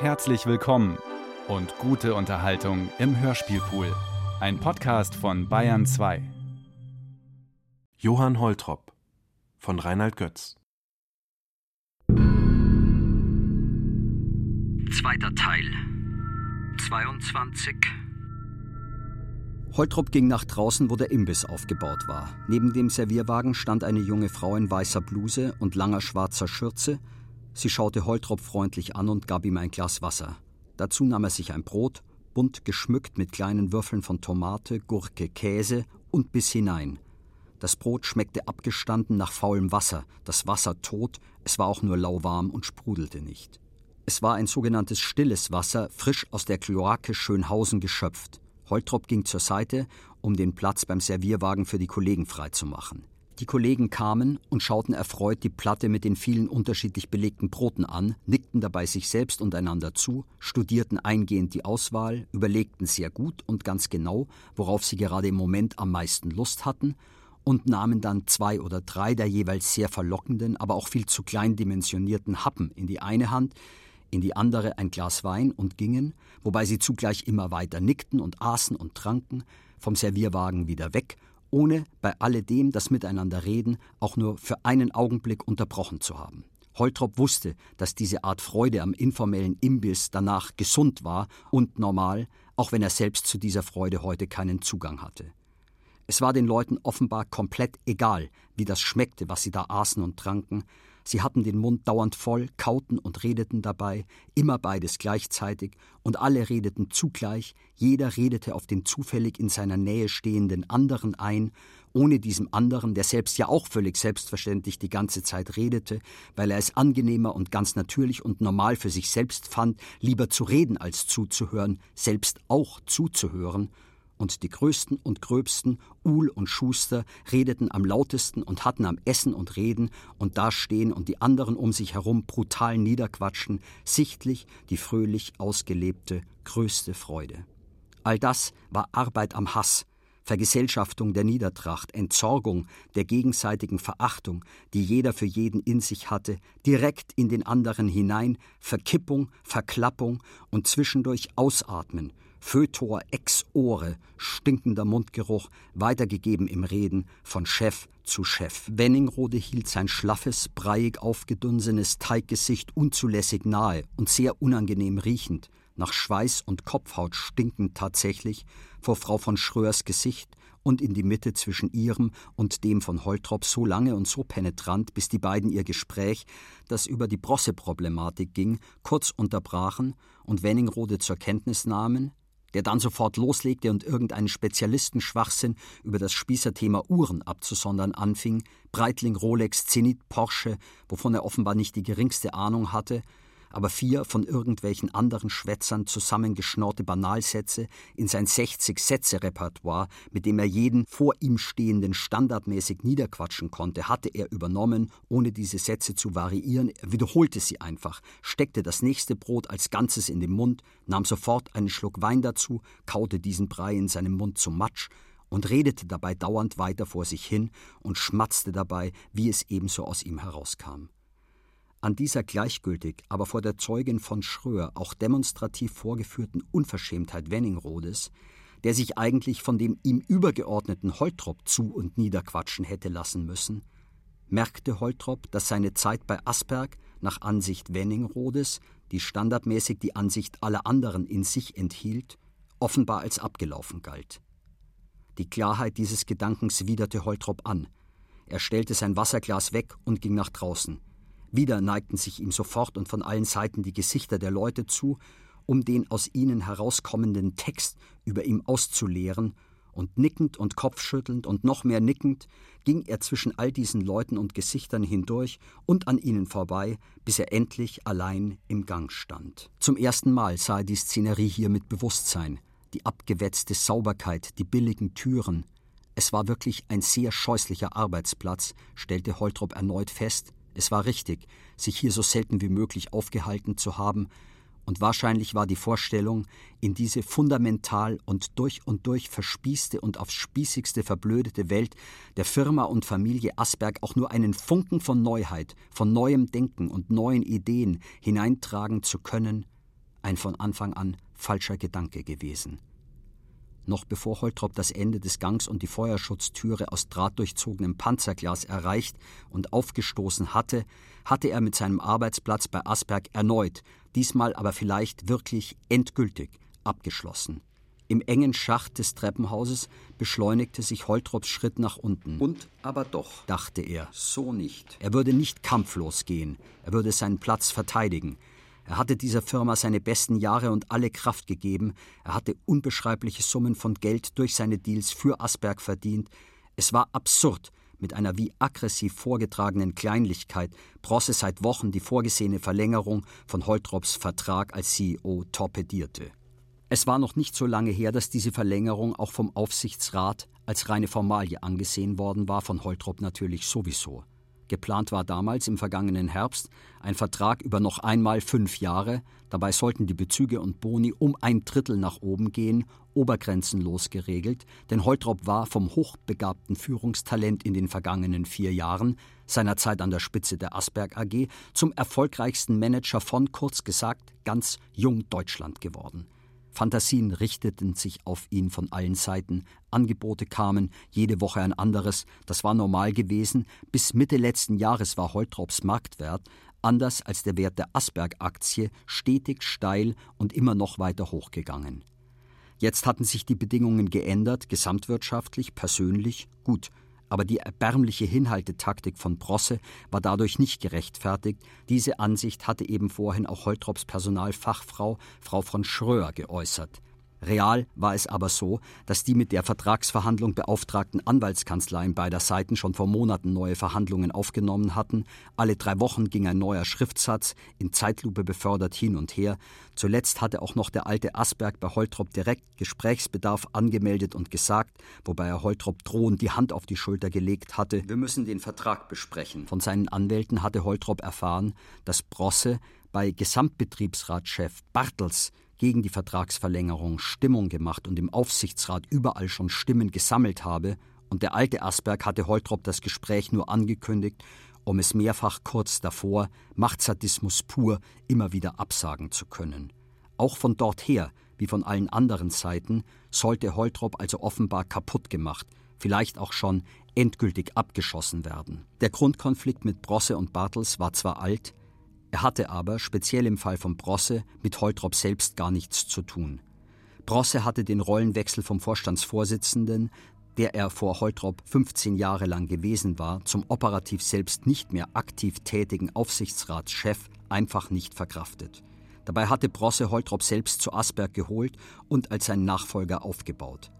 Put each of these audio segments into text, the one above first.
Herzlich willkommen und gute Unterhaltung im Hörspielpool. Ein Podcast von Bayern 2. Johann Holtrop von Reinhard Götz. Zweiter Teil. 22. Holtrop ging nach draußen, wo der Imbiss aufgebaut war. Neben dem Servierwagen stand eine junge Frau in weißer Bluse und langer schwarzer Schürze Sie schaute Holtrop freundlich an und gab ihm ein Glas Wasser. Dazu nahm er sich ein Brot, bunt geschmückt mit kleinen Würfeln von Tomate, Gurke, Käse und bis hinein. Das Brot schmeckte abgestanden nach faulem Wasser, das Wasser tot, es war auch nur lauwarm und sprudelte nicht. Es war ein sogenanntes stilles Wasser, frisch aus der Kloake Schönhausen geschöpft. Holtrop ging zur Seite, um den Platz beim Servierwagen für die Kollegen freizumachen. Die Kollegen kamen und schauten erfreut die Platte mit den vielen unterschiedlich belegten Broten an, nickten dabei sich selbst und einander zu, studierten eingehend die Auswahl, überlegten sehr gut und ganz genau, worauf sie gerade im Moment am meisten Lust hatten, und nahmen dann zwei oder drei der jeweils sehr verlockenden, aber auch viel zu klein dimensionierten Happen in die eine Hand, in die andere ein Glas Wein und gingen, wobei sie zugleich immer weiter nickten und aßen und tranken, vom Servierwagen wieder weg ohne bei alledem das Miteinanderreden auch nur für einen Augenblick unterbrochen zu haben. Holtrop wusste, dass diese Art Freude am informellen Imbiss danach gesund war und normal, auch wenn er selbst zu dieser Freude heute keinen Zugang hatte. Es war den Leuten offenbar komplett egal, wie das schmeckte, was sie da aßen und tranken, Sie hatten den Mund dauernd voll, kauten und redeten dabei, immer beides gleichzeitig, und alle redeten zugleich, jeder redete auf den zufällig in seiner Nähe stehenden anderen ein, ohne diesem anderen, der selbst ja auch völlig selbstverständlich die ganze Zeit redete, weil er es angenehmer und ganz natürlich und normal für sich selbst fand, lieber zu reden als zuzuhören, selbst auch zuzuhören, und die Größten und Gröbsten, Uhl und Schuster, redeten am lautesten und hatten am Essen und Reden und dastehen und die anderen um sich herum brutal niederquatschen, sichtlich die fröhlich ausgelebte größte Freude. All das war Arbeit am Hass, Vergesellschaftung der Niedertracht, Entsorgung der gegenseitigen Verachtung, die jeder für jeden in sich hatte, direkt in den anderen hinein, Verkippung, Verklappung und zwischendurch Ausatmen, Fötor ex ore, stinkender Mundgeruch, weitergegeben im Reden von Chef zu Chef. Wenningrode hielt sein schlaffes, breiig aufgedunsenes Teiggesicht unzulässig nahe und sehr unangenehm riechend, nach Schweiß und Kopfhaut stinkend tatsächlich, vor Frau von Schröers Gesicht und in die Mitte zwischen ihrem und dem von Holtrop so lange und so penetrant, bis die beiden ihr Gespräch, das über die Brosse-Problematik ging, kurz unterbrachen und Wenningrode zur Kenntnis nahmen, der dann sofort loslegte und irgendeinen Spezialistenschwachsinn über das Spießerthema Uhren abzusondern anfing, Breitling, Rolex, Zenit, Porsche, wovon er offenbar nicht die geringste Ahnung hatte, aber vier von irgendwelchen anderen Schwätzern zusammengeschnorrte Banalsätze in sein 60-Sätze-Repertoire, mit dem er jeden vor ihm stehenden standardmäßig niederquatschen konnte, hatte er übernommen, ohne diese Sätze zu variieren. Er wiederholte sie einfach, steckte das nächste Brot als Ganzes in den Mund, nahm sofort einen Schluck Wein dazu, kaute diesen Brei in seinem Mund zum Matsch und redete dabei dauernd weiter vor sich hin und schmatzte dabei, wie es ebenso aus ihm herauskam. An dieser gleichgültig, aber vor der Zeugin von Schröer auch demonstrativ vorgeführten Unverschämtheit Wenningrodes, der sich eigentlich von dem ihm übergeordneten Holtrop zu und niederquatschen hätte lassen müssen, merkte Holtrop, dass seine Zeit bei Asperg nach Ansicht Wenningrodes, die standardmäßig die Ansicht aller anderen in sich enthielt, offenbar als abgelaufen galt. Die Klarheit dieses Gedankens widerte Holtrop an. Er stellte sein Wasserglas weg und ging nach draußen. Wieder neigten sich ihm sofort und von allen Seiten die Gesichter der Leute zu, um den aus ihnen herauskommenden Text über ihm auszuleeren, und nickend und kopfschüttelnd und noch mehr nickend ging er zwischen all diesen Leuten und Gesichtern hindurch und an ihnen vorbei, bis er endlich allein im Gang stand. Zum ersten Mal sah er die Szenerie hier mit Bewusstsein, die abgewetzte Sauberkeit, die billigen Türen. Es war wirklich ein sehr scheußlicher Arbeitsplatz, stellte Holtrop erneut fest, es war richtig, sich hier so selten wie möglich aufgehalten zu haben, und wahrscheinlich war die Vorstellung, in diese fundamental und durch und durch verspießte und aufs spießigste verblödete Welt der Firma und Familie Asberg auch nur einen Funken von Neuheit, von neuem Denken und neuen Ideen hineintragen zu können, ein von Anfang an falscher Gedanke gewesen. Noch bevor Holtrop das Ende des Gangs und die Feuerschutztüre aus drahtdurchzogenem Panzerglas erreicht und aufgestoßen hatte, hatte er mit seinem Arbeitsplatz bei Asberg erneut, diesmal aber vielleicht wirklich endgültig, abgeschlossen. Im engen Schacht des Treppenhauses beschleunigte sich Holtrops Schritt nach unten. Und aber doch, dachte er, so nicht. Er würde nicht kampflos gehen, er würde seinen Platz verteidigen, er hatte dieser Firma seine besten Jahre und alle Kraft gegeben. Er hatte unbeschreibliche Summen von Geld durch seine Deals für Asberg verdient. Es war absurd, mit einer wie aggressiv vorgetragenen Kleinlichkeit Brosse seit Wochen die vorgesehene Verlängerung von Holtrops Vertrag als CEO torpedierte. Es war noch nicht so lange her, dass diese Verlängerung auch vom Aufsichtsrat als reine Formalie angesehen worden war, von Holtrop natürlich sowieso. Geplant war damals im vergangenen Herbst ein Vertrag über noch einmal fünf Jahre. Dabei sollten die Bezüge und Boni um ein Drittel nach oben gehen, obergrenzenlos geregelt, denn Holtrop war vom hochbegabten Führungstalent in den vergangenen vier Jahren, seiner Zeit an der Spitze der Asberg AG, zum erfolgreichsten Manager von, kurz gesagt, ganz jung Deutschland geworden. Fantasien richteten sich auf ihn von allen Seiten, Angebote kamen, jede Woche ein anderes, das war normal gewesen, bis Mitte letzten Jahres war Holtrops Marktwert, anders als der Wert der Asberg-Aktie, stetig steil und immer noch weiter hochgegangen. Jetzt hatten sich die Bedingungen geändert, gesamtwirtschaftlich, persönlich, gut, aber die erbärmliche Hinhaltetaktik von Brosse war dadurch nicht gerechtfertigt. Diese Ansicht hatte eben vorhin auch Holtrops Personalfachfrau, Frau von Schröer, geäußert. Real war es aber so, dass die mit der Vertragsverhandlung beauftragten Anwaltskanzleien beider Seiten schon vor Monaten neue Verhandlungen aufgenommen hatten. Alle drei Wochen ging ein neuer Schriftsatz, in Zeitlupe befördert hin und her. Zuletzt hatte auch noch der alte Asberg bei Holtrop direkt Gesprächsbedarf angemeldet und gesagt, wobei er Holtrop drohend die Hand auf die Schulter gelegt hatte. Wir müssen den Vertrag besprechen. Von seinen Anwälten hatte Holtrop erfahren, dass Brosse bei Gesamtbetriebsratschef Bartels gegen die Vertragsverlängerung Stimmung gemacht und im Aufsichtsrat überall schon Stimmen gesammelt habe, und der alte Asberg hatte Holtrop das Gespräch nur angekündigt, um es mehrfach kurz davor, Machtsadismus pur, immer wieder absagen zu können. Auch von dort her, wie von allen anderen Seiten, sollte Holtrop also offenbar kaputt gemacht, vielleicht auch schon endgültig abgeschossen werden. Der Grundkonflikt mit Brosse und Bartels war zwar alt, er hatte aber, speziell im Fall von Brosse, mit Holtrop selbst gar nichts zu tun. Brosse hatte den Rollenwechsel vom Vorstandsvorsitzenden, der er vor Holtrop 15 Jahre lang gewesen war, zum operativ selbst nicht mehr aktiv tätigen Aufsichtsratschef einfach nicht verkraftet. Dabei hatte Brosse Holtrop selbst zu Asberg geholt und als sein Nachfolger aufgebaut.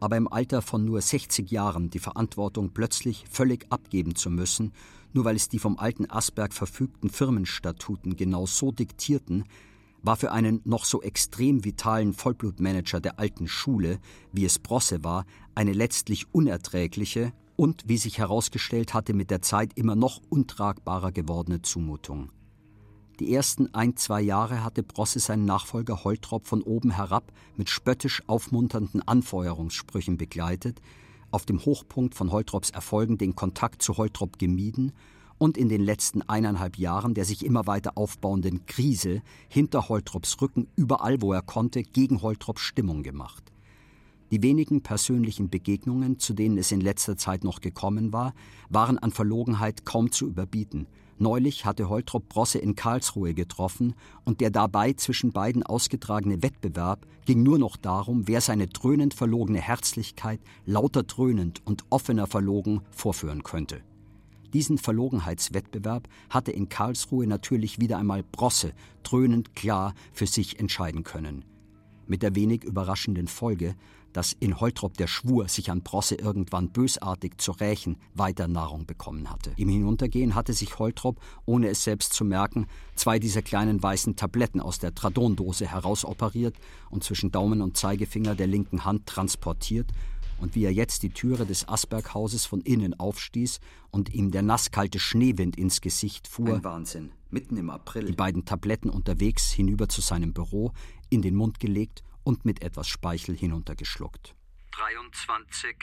Aber im Alter von nur 60 Jahren die Verantwortung plötzlich völlig abgeben zu müssen nur weil es die vom alten Asberg verfügten Firmenstatuten genau so diktierten, war für einen noch so extrem vitalen Vollblutmanager der alten Schule, wie es Brosse war, eine letztlich unerträgliche und, wie sich herausgestellt hatte, mit der Zeit immer noch untragbarer gewordene Zumutung. Die ersten ein, zwei Jahre hatte Brosse seinen Nachfolger Holtrop von oben herab mit spöttisch aufmunternden Anfeuerungssprüchen begleitet, auf dem Hochpunkt von Holtrops Erfolgen den Kontakt zu Holtrop gemieden und in den letzten eineinhalb Jahren der sich immer weiter aufbauenden Krise hinter Holtrops Rücken überall, wo er konnte, gegen Holtrop Stimmung gemacht. Die wenigen persönlichen Begegnungen, zu denen es in letzter Zeit noch gekommen war, waren an Verlogenheit kaum zu überbieten – Neulich hatte Holtrop Brosse in Karlsruhe getroffen und der dabei zwischen beiden ausgetragene Wettbewerb ging nur noch darum, wer seine dröhnend verlogene Herzlichkeit lauter dröhnend und offener verlogen vorführen könnte. Diesen Verlogenheitswettbewerb hatte in Karlsruhe natürlich wieder einmal Brosse dröhnend klar für sich entscheiden können. Mit der wenig überraschenden Folge, dass in Holtrop der Schwur, sich an Brosse irgendwann bösartig zu rächen, weiter Nahrung bekommen hatte. Im Hinuntergehen hatte sich Holtrop, ohne es selbst zu merken, zwei dieser kleinen weißen Tabletten aus der Tradondose herausoperiert und zwischen Daumen und Zeigefinger der linken Hand transportiert und wie er jetzt die Türe des Asberghauses von innen aufstieß und ihm der nasskalte Schneewind ins Gesicht fuhr. Ein Wahnsinn. Mitten im April. Die beiden Tabletten unterwegs hinüber zu seinem Büro, in den Mund gelegt und mit etwas Speichel hinuntergeschluckt. 23.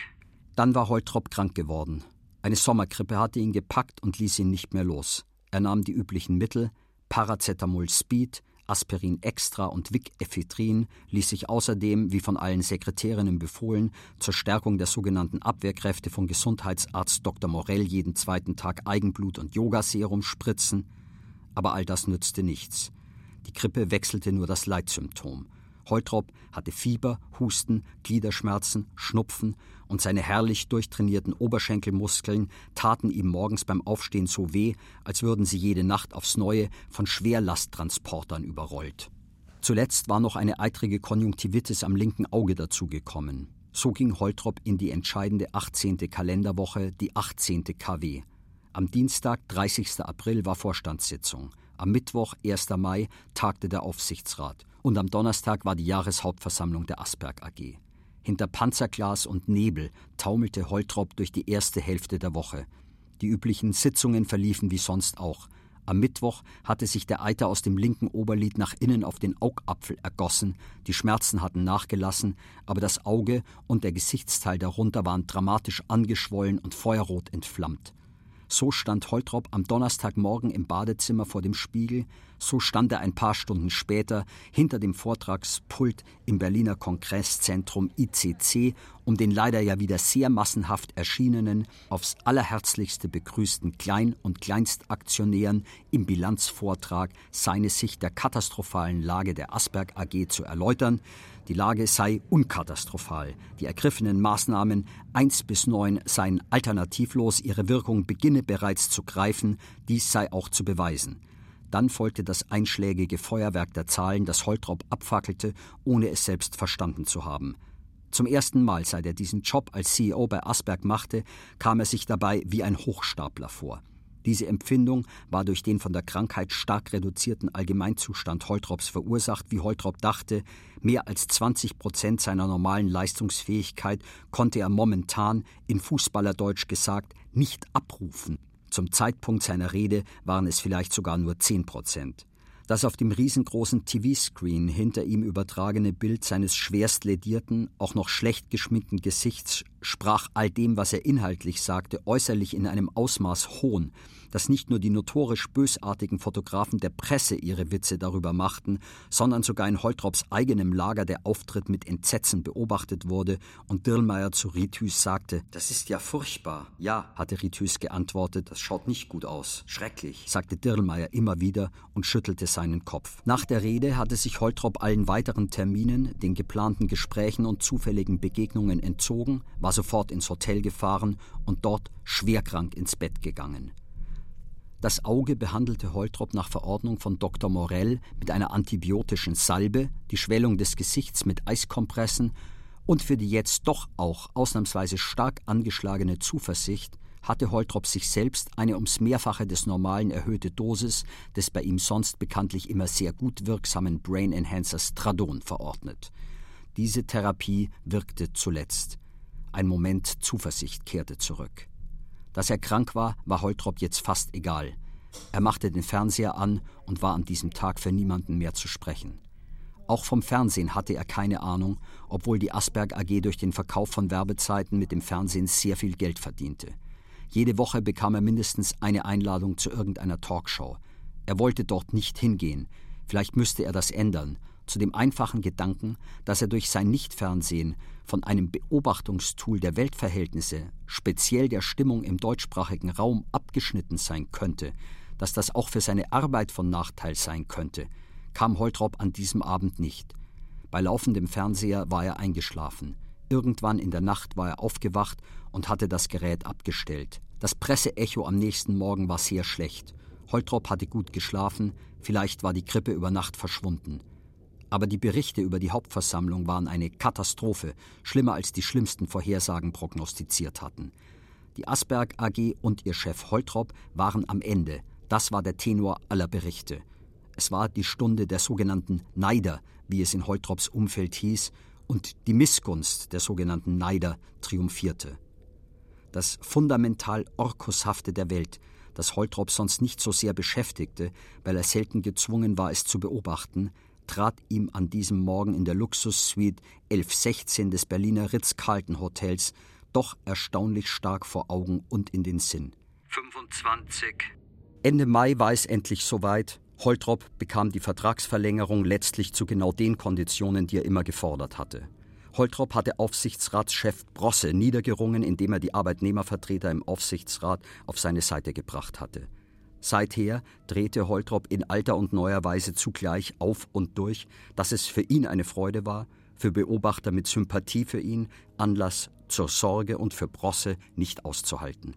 Dann war Holtrop krank geworden. Eine Sommergrippe hatte ihn gepackt und ließ ihn nicht mehr los. Er nahm die üblichen Mittel, Paracetamol Speed, Aspirin Extra und Vic-Ephedrin ließ sich außerdem, wie von allen Sekretärinnen befohlen, zur Stärkung der sogenannten Abwehrkräfte von Gesundheitsarzt Dr. Morell jeden zweiten Tag Eigenblut und Yogaserum spritzen. Aber all das nützte nichts. Die Grippe wechselte nur das Leitsymptom. Holtrop hatte Fieber, Husten, Gliederschmerzen, Schnupfen und seine herrlich durchtrainierten Oberschenkelmuskeln taten ihm morgens beim Aufstehen so weh, als würden sie jede Nacht aufs Neue von Schwerlasttransportern überrollt. Zuletzt war noch eine eitrige Konjunktivitis am linken Auge dazugekommen. So ging Holtrop in die entscheidende 18. Kalenderwoche, die 18. KW. Am Dienstag, 30. April, war Vorstandssitzung. Am Mittwoch, 1. Mai, tagte der Aufsichtsrat. Und am Donnerstag war die Jahreshauptversammlung der Asperg AG. Hinter Panzerglas und Nebel taumelte Holtrop durch die erste Hälfte der Woche. Die üblichen Sitzungen verliefen wie sonst auch. Am Mittwoch hatte sich der Eiter aus dem linken Oberlid nach innen auf den Augapfel ergossen, die Schmerzen hatten nachgelassen, aber das Auge und der Gesichtsteil darunter waren dramatisch angeschwollen und feuerrot entflammt. So stand Holtrop am Donnerstagmorgen im Badezimmer vor dem Spiegel, so stand er ein paar Stunden später hinter dem Vortragspult im Berliner Kongresszentrum ICC, um den leider ja wieder sehr massenhaft erschienenen, aufs allerherzlichste begrüßten Klein- und Kleinstaktionären im Bilanzvortrag seine Sicht der katastrophalen Lage der Asperg AG zu erläutern, die Lage sei unkatastrophal. Die ergriffenen Maßnahmen 1 bis 9 seien alternativlos, ihre Wirkung beginne bereits zu greifen, dies sei auch zu beweisen. Dann folgte das einschlägige Feuerwerk der Zahlen, das Holtrop abfackelte, ohne es selbst verstanden zu haben. Zum ersten Mal, seit er diesen Job als CEO bei Asberg machte, kam er sich dabei wie ein Hochstapler vor. Diese Empfindung war durch den von der Krankheit stark reduzierten Allgemeinzustand Holtrops verursacht, wie Holtrop dachte. Mehr als 20 Prozent seiner normalen Leistungsfähigkeit konnte er momentan, in Fußballerdeutsch gesagt, nicht abrufen. Zum Zeitpunkt seiner Rede waren es vielleicht sogar nur 10 Prozent. Das auf dem riesengroßen TV-Screen hinter ihm übertragene Bild seines schwerst ledierten, auch noch schlecht geschminkten Gesichts sprach all dem, was er inhaltlich sagte, äußerlich in einem Ausmaß Hohn, dass nicht nur die notorisch bösartigen Fotografen der Presse ihre Witze darüber machten, sondern sogar in Holtrops eigenem Lager der Auftritt mit Entsetzen beobachtet wurde und Dirlmeier zu Rithus sagte: Das ist ja furchtbar. Ja, hatte Rithus geantwortet. Das schaut nicht gut aus. Schrecklich, sagte Dirlmeier immer wieder und schüttelte seinen Kopf. Nach der Rede hatte sich Holtrop allen weiteren Terminen, den geplanten Gesprächen und zufälligen Begegnungen entzogen, war sofort ins Hotel gefahren und dort schwerkrank ins Bett gegangen. Das Auge behandelte Holtrop nach Verordnung von Dr. Morell mit einer antibiotischen Salbe, die Schwellung des Gesichts mit Eiskompressen und für die jetzt doch auch ausnahmsweise stark angeschlagene Zuversicht hatte Holtrop sich selbst eine ums Mehrfache des normalen erhöhte Dosis des bei ihm sonst bekanntlich immer sehr gut wirksamen Brain Enhancer Stradon verordnet. Diese Therapie wirkte zuletzt. Ein Moment Zuversicht kehrte zurück. Dass er krank war, war Holtrop jetzt fast egal. Er machte den Fernseher an und war an diesem Tag für niemanden mehr zu sprechen. Auch vom Fernsehen hatte er keine Ahnung, obwohl die Asberg AG durch den Verkauf von Werbezeiten mit dem Fernsehen sehr viel Geld verdiente. Jede Woche bekam er mindestens eine Einladung zu irgendeiner Talkshow. Er wollte dort nicht hingehen. Vielleicht müsste er das ändern, zu dem einfachen Gedanken, dass er durch sein Nichtfernsehen von einem Beobachtungstool der Weltverhältnisse, speziell der Stimmung im deutschsprachigen Raum, abgeschnitten sein könnte, dass das auch für seine Arbeit von Nachteil sein könnte, kam Holtrop an diesem Abend nicht. Bei laufendem Fernseher war er eingeschlafen. Irgendwann in der Nacht war er aufgewacht und hatte das Gerät abgestellt. Das Presseecho am nächsten Morgen war sehr schlecht. Holtrop hatte gut geschlafen, vielleicht war die Grippe über Nacht verschwunden. Aber die Berichte über die Hauptversammlung waren eine Katastrophe, schlimmer als die schlimmsten Vorhersagen prognostiziert hatten. Die Asberg AG und ihr Chef Holtrop waren am Ende. Das war der Tenor aller Berichte. Es war die Stunde der sogenannten Neider, wie es in Holtrops Umfeld hieß, und die Missgunst der sogenannten Neider triumphierte. Das fundamental Orkushafte der Welt, das Holtrop sonst nicht so sehr beschäftigte, weil er selten gezwungen war, es zu beobachten, trat ihm an diesem Morgen in der Luxussuite 1116 des Berliner Ritz-Carlton-Hotels doch erstaunlich stark vor Augen und in den Sinn. 25. Ende Mai war es endlich soweit. Holtrop bekam die Vertragsverlängerung letztlich zu genau den Konditionen, die er immer gefordert hatte. Holtrop hatte Aufsichtsratschef Brosse niedergerungen, indem er die Arbeitnehmervertreter im Aufsichtsrat auf seine Seite gebracht hatte. Seither drehte Holtrop in alter und neuer Weise zugleich auf und durch, dass es für ihn eine Freude war, für Beobachter mit Sympathie für ihn Anlass zur Sorge und für Brosse nicht auszuhalten.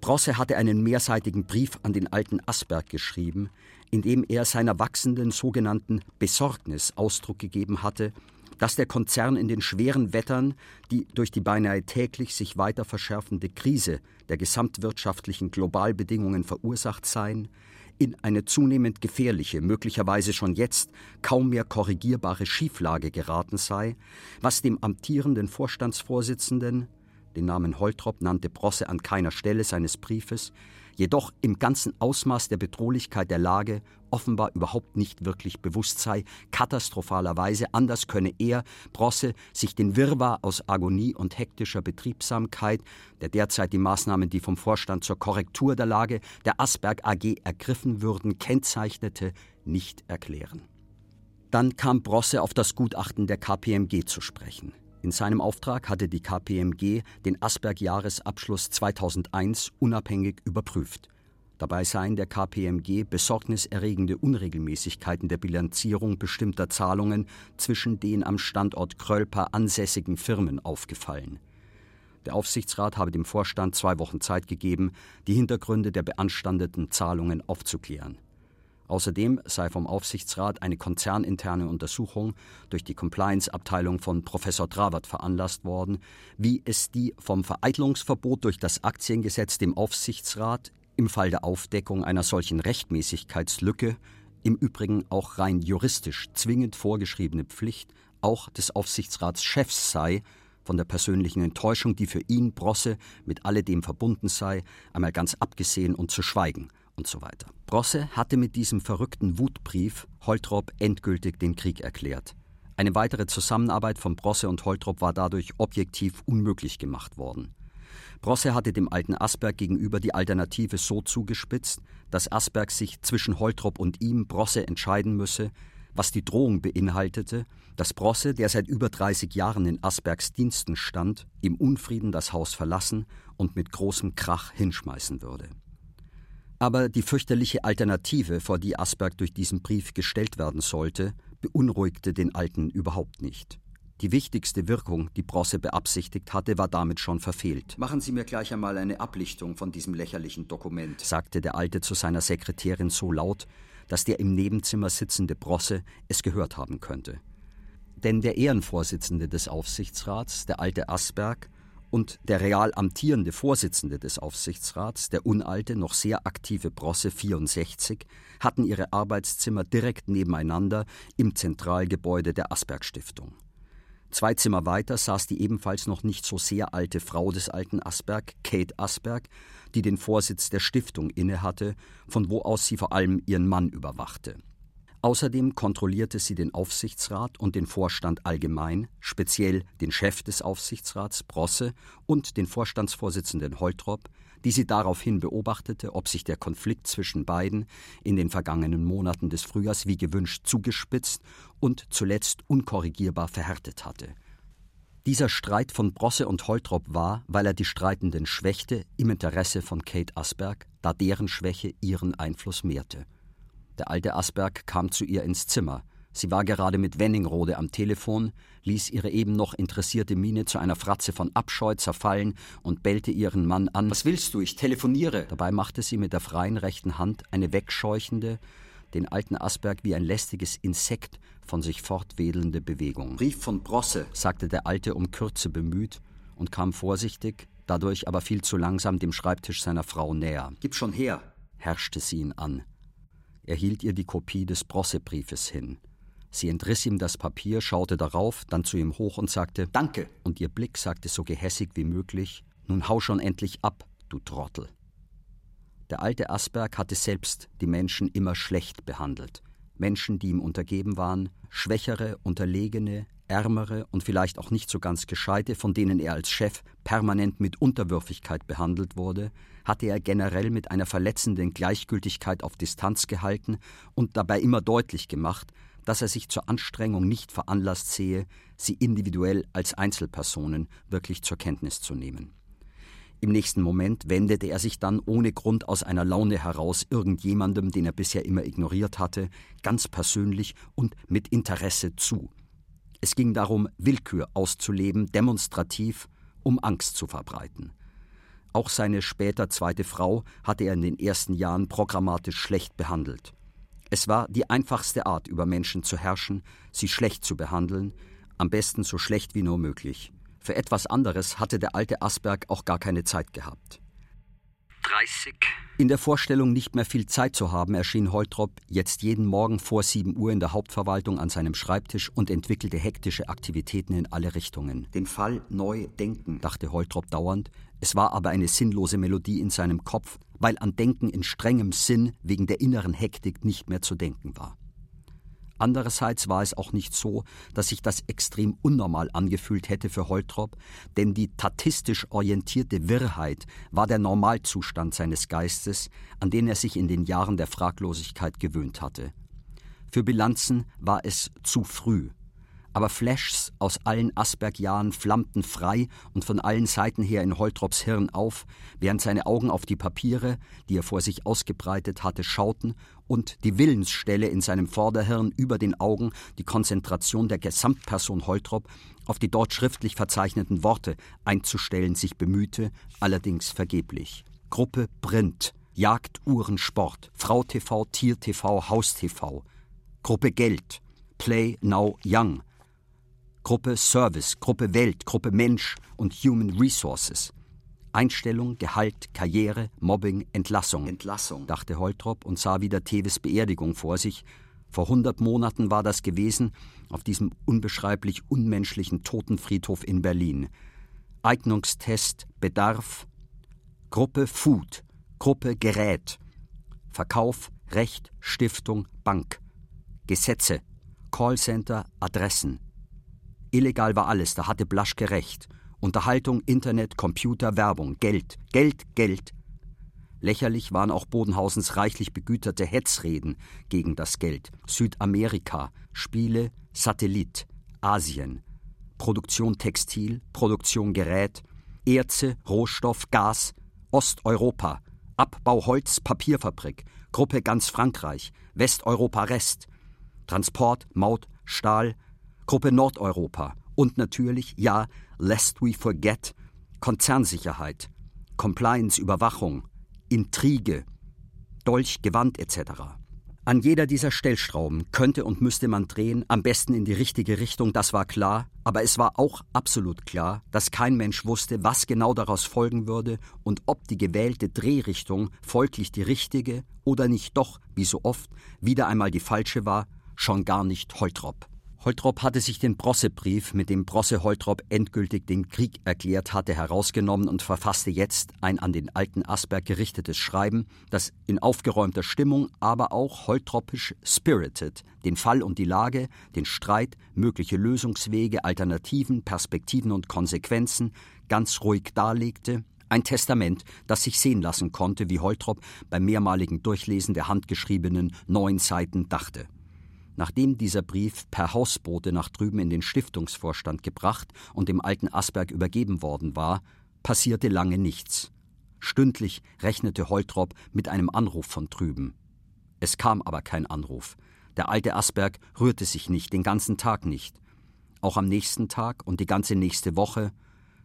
Brosse hatte einen mehrseitigen Brief an den alten Asberg geschrieben, in dem er seiner wachsenden sogenannten Besorgnis Ausdruck gegeben hatte, dass der Konzern in den schweren Wettern, die durch die beinahe täglich sich weiter verschärfende Krise der gesamtwirtschaftlichen Globalbedingungen verursacht seien, in eine zunehmend gefährliche, möglicherweise schon jetzt kaum mehr korrigierbare Schieflage geraten sei, was dem amtierenden Vorstandsvorsitzenden, den Namen Holtrop nannte Brosse an keiner Stelle seines Briefes, jedoch im ganzen Ausmaß der Bedrohlichkeit der Lage offenbar überhaupt nicht wirklich bewusst sei, katastrophalerweise anders könne er, Brosse, sich den Wirrwarr aus Agonie und hektischer Betriebsamkeit, der derzeit die Maßnahmen, die vom Vorstand zur Korrektur der Lage der Asberg AG ergriffen würden, kennzeichnete, nicht erklären. Dann kam Brosse auf das Gutachten der KPMG zu sprechen. In seinem Auftrag hatte die KPMG den Asberg-Jahresabschluss 2001 unabhängig überprüft. Dabei seien der KPMG besorgniserregende Unregelmäßigkeiten der Bilanzierung bestimmter Zahlungen zwischen den am Standort Krölper ansässigen Firmen aufgefallen. Der Aufsichtsrat habe dem Vorstand zwei Wochen Zeit gegeben, die Hintergründe der beanstandeten Zahlungen aufzuklären. Außerdem sei vom Aufsichtsrat eine konzerninterne Untersuchung durch die Compliance-Abteilung von Professor Trawert veranlasst worden, wie es die vom Vereitlungsverbot durch das Aktiengesetz dem Aufsichtsrat im Fall der Aufdeckung einer solchen Rechtmäßigkeitslücke im Übrigen auch rein juristisch zwingend vorgeschriebene Pflicht auch des Aufsichtsratschefs sei, von der persönlichen Enttäuschung, die für ihn Brosse mit alledem verbunden sei, einmal ganz abgesehen und zu schweigen und so weiter. Brosse hatte mit diesem verrückten Wutbrief Holtrop endgültig den Krieg erklärt. Eine weitere Zusammenarbeit von Brosse und Holtrop war dadurch objektiv unmöglich gemacht worden. Brosse hatte dem alten Asberg gegenüber die Alternative so zugespitzt, dass Asberg sich zwischen Holtrop und ihm Brosse entscheiden müsse, was die Drohung beinhaltete, dass Brosse, der seit über 30 Jahren in Asbergs Diensten stand, im Unfrieden das Haus verlassen und mit großem Krach hinschmeißen würde. Aber die fürchterliche Alternative, vor die Asberg durch diesen Brief gestellt werden sollte, beunruhigte den Alten überhaupt nicht. Die wichtigste Wirkung, die Brosse beabsichtigt hatte, war damit schon verfehlt. Machen Sie mir gleich einmal eine Ablichtung von diesem lächerlichen Dokument, sagte der Alte zu seiner Sekretärin so laut, dass der im Nebenzimmer sitzende Brosse es gehört haben könnte. Denn der Ehrenvorsitzende des Aufsichtsrats, der alte Asberg, und der real amtierende Vorsitzende des Aufsichtsrats, der unalte, noch sehr aktive Brosse 64, hatten ihre Arbeitszimmer direkt nebeneinander im Zentralgebäude der Asberg Stiftung. Zwei Zimmer weiter saß die ebenfalls noch nicht so sehr alte Frau des alten Asberg, Kate Asberg, die den Vorsitz der Stiftung innehatte, von wo aus sie vor allem ihren Mann überwachte. Außerdem kontrollierte sie den Aufsichtsrat und den Vorstand allgemein, speziell den Chef des Aufsichtsrats Brosse und den Vorstandsvorsitzenden Holtrop, die sie daraufhin beobachtete, ob sich der Konflikt zwischen beiden in den vergangenen Monaten des Frühjahrs wie gewünscht zugespitzt und zuletzt unkorrigierbar verhärtet hatte. Dieser Streit von Brosse und Holtrop war, weil er die Streitenden schwächte, im Interesse von Kate Asberg, da deren Schwäche ihren Einfluss mehrte. Der alte Asberg kam zu ihr ins Zimmer. Sie war gerade mit Wenningrode am Telefon, ließ ihre eben noch interessierte Miene zu einer Fratze von Abscheu zerfallen und bellte ihren Mann an. Was willst du? Ich telefoniere. Dabei machte sie mit der freien rechten Hand eine wegscheuchende, den alten Asberg wie ein lästiges Insekt von sich fortwedelnde Bewegung. Brief von Brosse, sagte der Alte um Kürze bemüht und kam vorsichtig, dadurch aber viel zu langsam dem Schreibtisch seiner Frau näher. Gib schon her, herrschte sie ihn an. Er hielt ihr die Kopie des Brossebriefes hin. Sie entriss ihm das Papier, schaute darauf, dann zu ihm hoch und sagte Danke. Und ihr Blick sagte so gehässig wie möglich Nun hau schon endlich ab, du Trottel. Der alte Asberg hatte selbst die Menschen immer schlecht behandelt. Menschen, die ihm untergeben waren, schwächere, unterlegene, ärmere und vielleicht auch nicht so ganz gescheite, von denen er als Chef permanent mit Unterwürfigkeit behandelt wurde, hatte er generell mit einer verletzenden Gleichgültigkeit auf Distanz gehalten und dabei immer deutlich gemacht, dass er sich zur Anstrengung nicht veranlasst sehe, sie individuell als Einzelpersonen wirklich zur Kenntnis zu nehmen. Im nächsten Moment wendete er sich dann ohne Grund aus einer Laune heraus irgendjemandem, den er bisher immer ignoriert hatte, ganz persönlich und mit Interesse zu. Es ging darum, Willkür auszuleben, demonstrativ, um Angst zu verbreiten. Auch seine später zweite Frau hatte er in den ersten Jahren programmatisch schlecht behandelt. Es war die einfachste Art, über Menschen zu herrschen, sie schlecht zu behandeln, am besten so schlecht wie nur möglich. Für etwas anderes hatte der alte Asberg auch gar keine Zeit gehabt. 30. In der Vorstellung, nicht mehr viel Zeit zu haben, erschien Holtrop jetzt jeden Morgen vor 7 Uhr in der Hauptverwaltung an seinem Schreibtisch und entwickelte hektische Aktivitäten in alle Richtungen. Den Fall neu denken, dachte Holtrop dauernd. Es war aber eine sinnlose Melodie in seinem Kopf, weil an Denken in strengem Sinn wegen der inneren Hektik nicht mehr zu denken war. Andererseits war es auch nicht so, dass sich das extrem unnormal angefühlt hätte für Holtrop, denn die tatistisch orientierte Wirrheit war der Normalzustand seines Geistes, an den er sich in den Jahren der Fraglosigkeit gewöhnt hatte. Für Bilanzen war es zu früh, aber Flashs aus allen Asperg-Jahren flammten frei und von allen Seiten her in Holtrops Hirn auf, während seine Augen auf die Papiere, die er vor sich ausgebreitet hatte, schauten und die Willensstelle in seinem Vorderhirn über den Augen die Konzentration der Gesamtperson Holtrop auf die dort schriftlich verzeichneten Worte einzustellen sich bemühte, allerdings vergeblich. Gruppe Print, Jagd, Uhren, Sport, Frau TV, Tier TV, Haus TV. Gruppe Geld, Play Now Young, Gruppe Service, Gruppe Welt, Gruppe Mensch und Human Resources. Einstellung, Gehalt, Karriere, Mobbing, Entlassung. Entlassung, dachte Holtrop und sah wieder Teves Beerdigung vor sich. Vor hundert Monaten war das gewesen, auf diesem unbeschreiblich unmenschlichen Totenfriedhof in Berlin. Eignungstest, Bedarf, Gruppe Food, Gruppe Gerät, Verkauf, Recht, Stiftung, Bank, Gesetze, Callcenter, Adressen, Illegal war alles, da hatte Blaschke recht. Unterhaltung, Internet, Computer, Werbung, Geld, Geld, Geld. Lächerlich waren auch Bodenhausens reichlich begüterte Hetzreden gegen das Geld. Südamerika, Spiele, Satellit, Asien, Produktion Textil, Produktion Gerät, Erze, Rohstoff, Gas, Osteuropa, Abbau Holz, Papierfabrik, Gruppe ganz Frankreich, Westeuropa Rest, Transport, Maut, Stahl, Gruppe Nordeuropa und natürlich, ja, lest we forget, Konzernsicherheit, Compliance, Überwachung, Intrige, Dolch, Gewand etc. An jeder dieser Stellschrauben könnte und müsste man drehen, am besten in die richtige Richtung, das war klar, aber es war auch absolut klar, dass kein Mensch wusste, was genau daraus folgen würde und ob die gewählte Drehrichtung folglich die richtige oder nicht doch, wie so oft, wieder einmal die falsche war, schon gar nicht Holtrop. Holtrop hatte sich den Brossebrief, mit dem Brosse Holtrop endgültig den Krieg erklärt hatte, herausgenommen und verfasste jetzt ein an den alten Asberg gerichtetes Schreiben, das in aufgeräumter Stimmung, aber auch holtropisch spirited den Fall und die Lage, den Streit, mögliche Lösungswege, Alternativen, Perspektiven und Konsequenzen ganz ruhig darlegte, ein Testament, das sich sehen lassen konnte, wie Holtrop beim mehrmaligen Durchlesen der handgeschriebenen neun Seiten dachte. Nachdem dieser Brief per Hausbote nach drüben in den Stiftungsvorstand gebracht und dem alten Asberg übergeben worden war, passierte lange nichts. Stündlich rechnete Holtrop mit einem Anruf von drüben. Es kam aber kein Anruf. Der alte Asberg rührte sich nicht, den ganzen Tag nicht. Auch am nächsten Tag und die ganze nächste Woche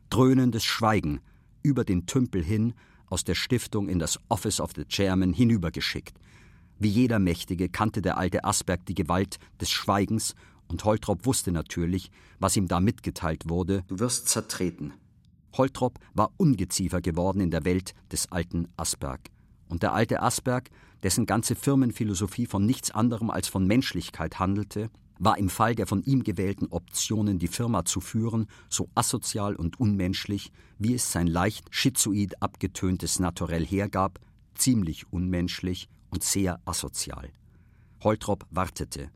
dröhnendes Schweigen über den Tümpel hin aus der Stiftung in das Office of the Chairman hinübergeschickt, wie jeder Mächtige kannte der alte Asberg die Gewalt des Schweigens, und Holtrop wusste natürlich, was ihm da mitgeteilt wurde. Du wirst zertreten. Holtrop war Ungeziefer geworden in der Welt des alten Asberg. Und der alte Asberg, dessen ganze Firmenphilosophie von nichts anderem als von Menschlichkeit handelte, war im Fall der von ihm gewählten Optionen, die Firma zu führen, so asozial und unmenschlich, wie es sein leicht schizoid abgetöntes Naturell hergab, ziemlich unmenschlich und sehr asozial. Holtrop wartete.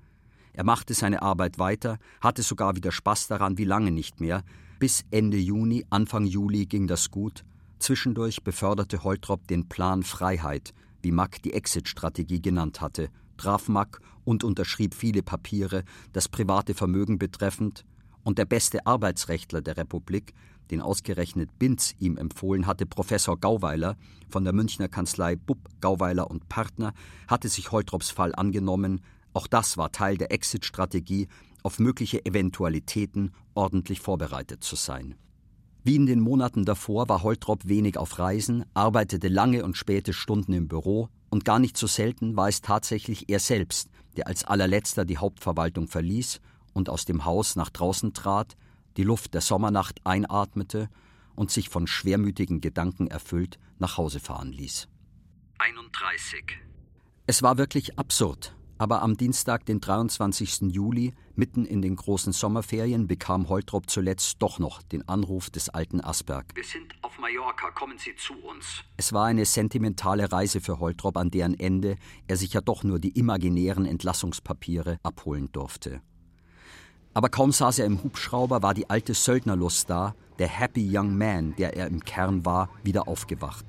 Er machte seine Arbeit weiter, hatte sogar wieder Spaß daran, wie lange nicht mehr. Bis Ende Juni, Anfang Juli ging das gut. Zwischendurch beförderte Holtrop den Plan Freiheit, wie Mack die Exit-Strategie genannt hatte, traf Mack und unterschrieb viele Papiere, das private Vermögen betreffend, und der beste Arbeitsrechtler der Republik, den ausgerechnet Binz ihm empfohlen hatte, Professor Gauweiler von der Münchner Kanzlei Bub, Gauweiler und Partner, hatte sich Holtrops Fall angenommen. Auch das war Teil der Exit-Strategie, auf mögliche Eventualitäten ordentlich vorbereitet zu sein. Wie in den Monaten davor war Holtrop wenig auf Reisen, arbeitete lange und späte Stunden im Büro, und gar nicht so selten war es tatsächlich er selbst, der als allerletzter die Hauptverwaltung verließ und aus dem Haus nach draußen trat, die Luft der Sommernacht einatmete und sich von schwermütigen Gedanken erfüllt nach Hause fahren ließ. 31. Es war wirklich absurd, aber am Dienstag, den 23. Juli, mitten in den großen Sommerferien, bekam Holtrop zuletzt doch noch den Anruf des alten Asberg. Wir sind auf Mallorca, kommen Sie zu uns. Es war eine sentimentale Reise für Holtrop, an deren Ende er sich ja doch nur die imaginären Entlassungspapiere abholen durfte. Aber kaum saß er im Hubschrauber, war die alte Söldnerlust da, der Happy Young Man, der er im Kern war, wieder aufgewacht.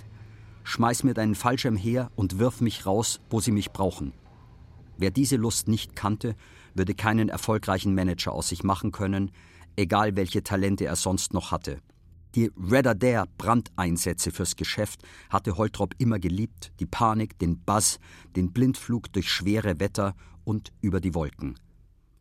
Schmeiß mir deinen Fallschirm her und wirf mich raus, wo sie mich brauchen. Wer diese Lust nicht kannte, würde keinen erfolgreichen Manager aus sich machen können, egal welche Talente er sonst noch hatte. Die Redder Dare Brandeinsätze fürs Geschäft hatte Holtrop immer geliebt, die Panik, den Buzz, den Blindflug durch schwere Wetter und über die Wolken.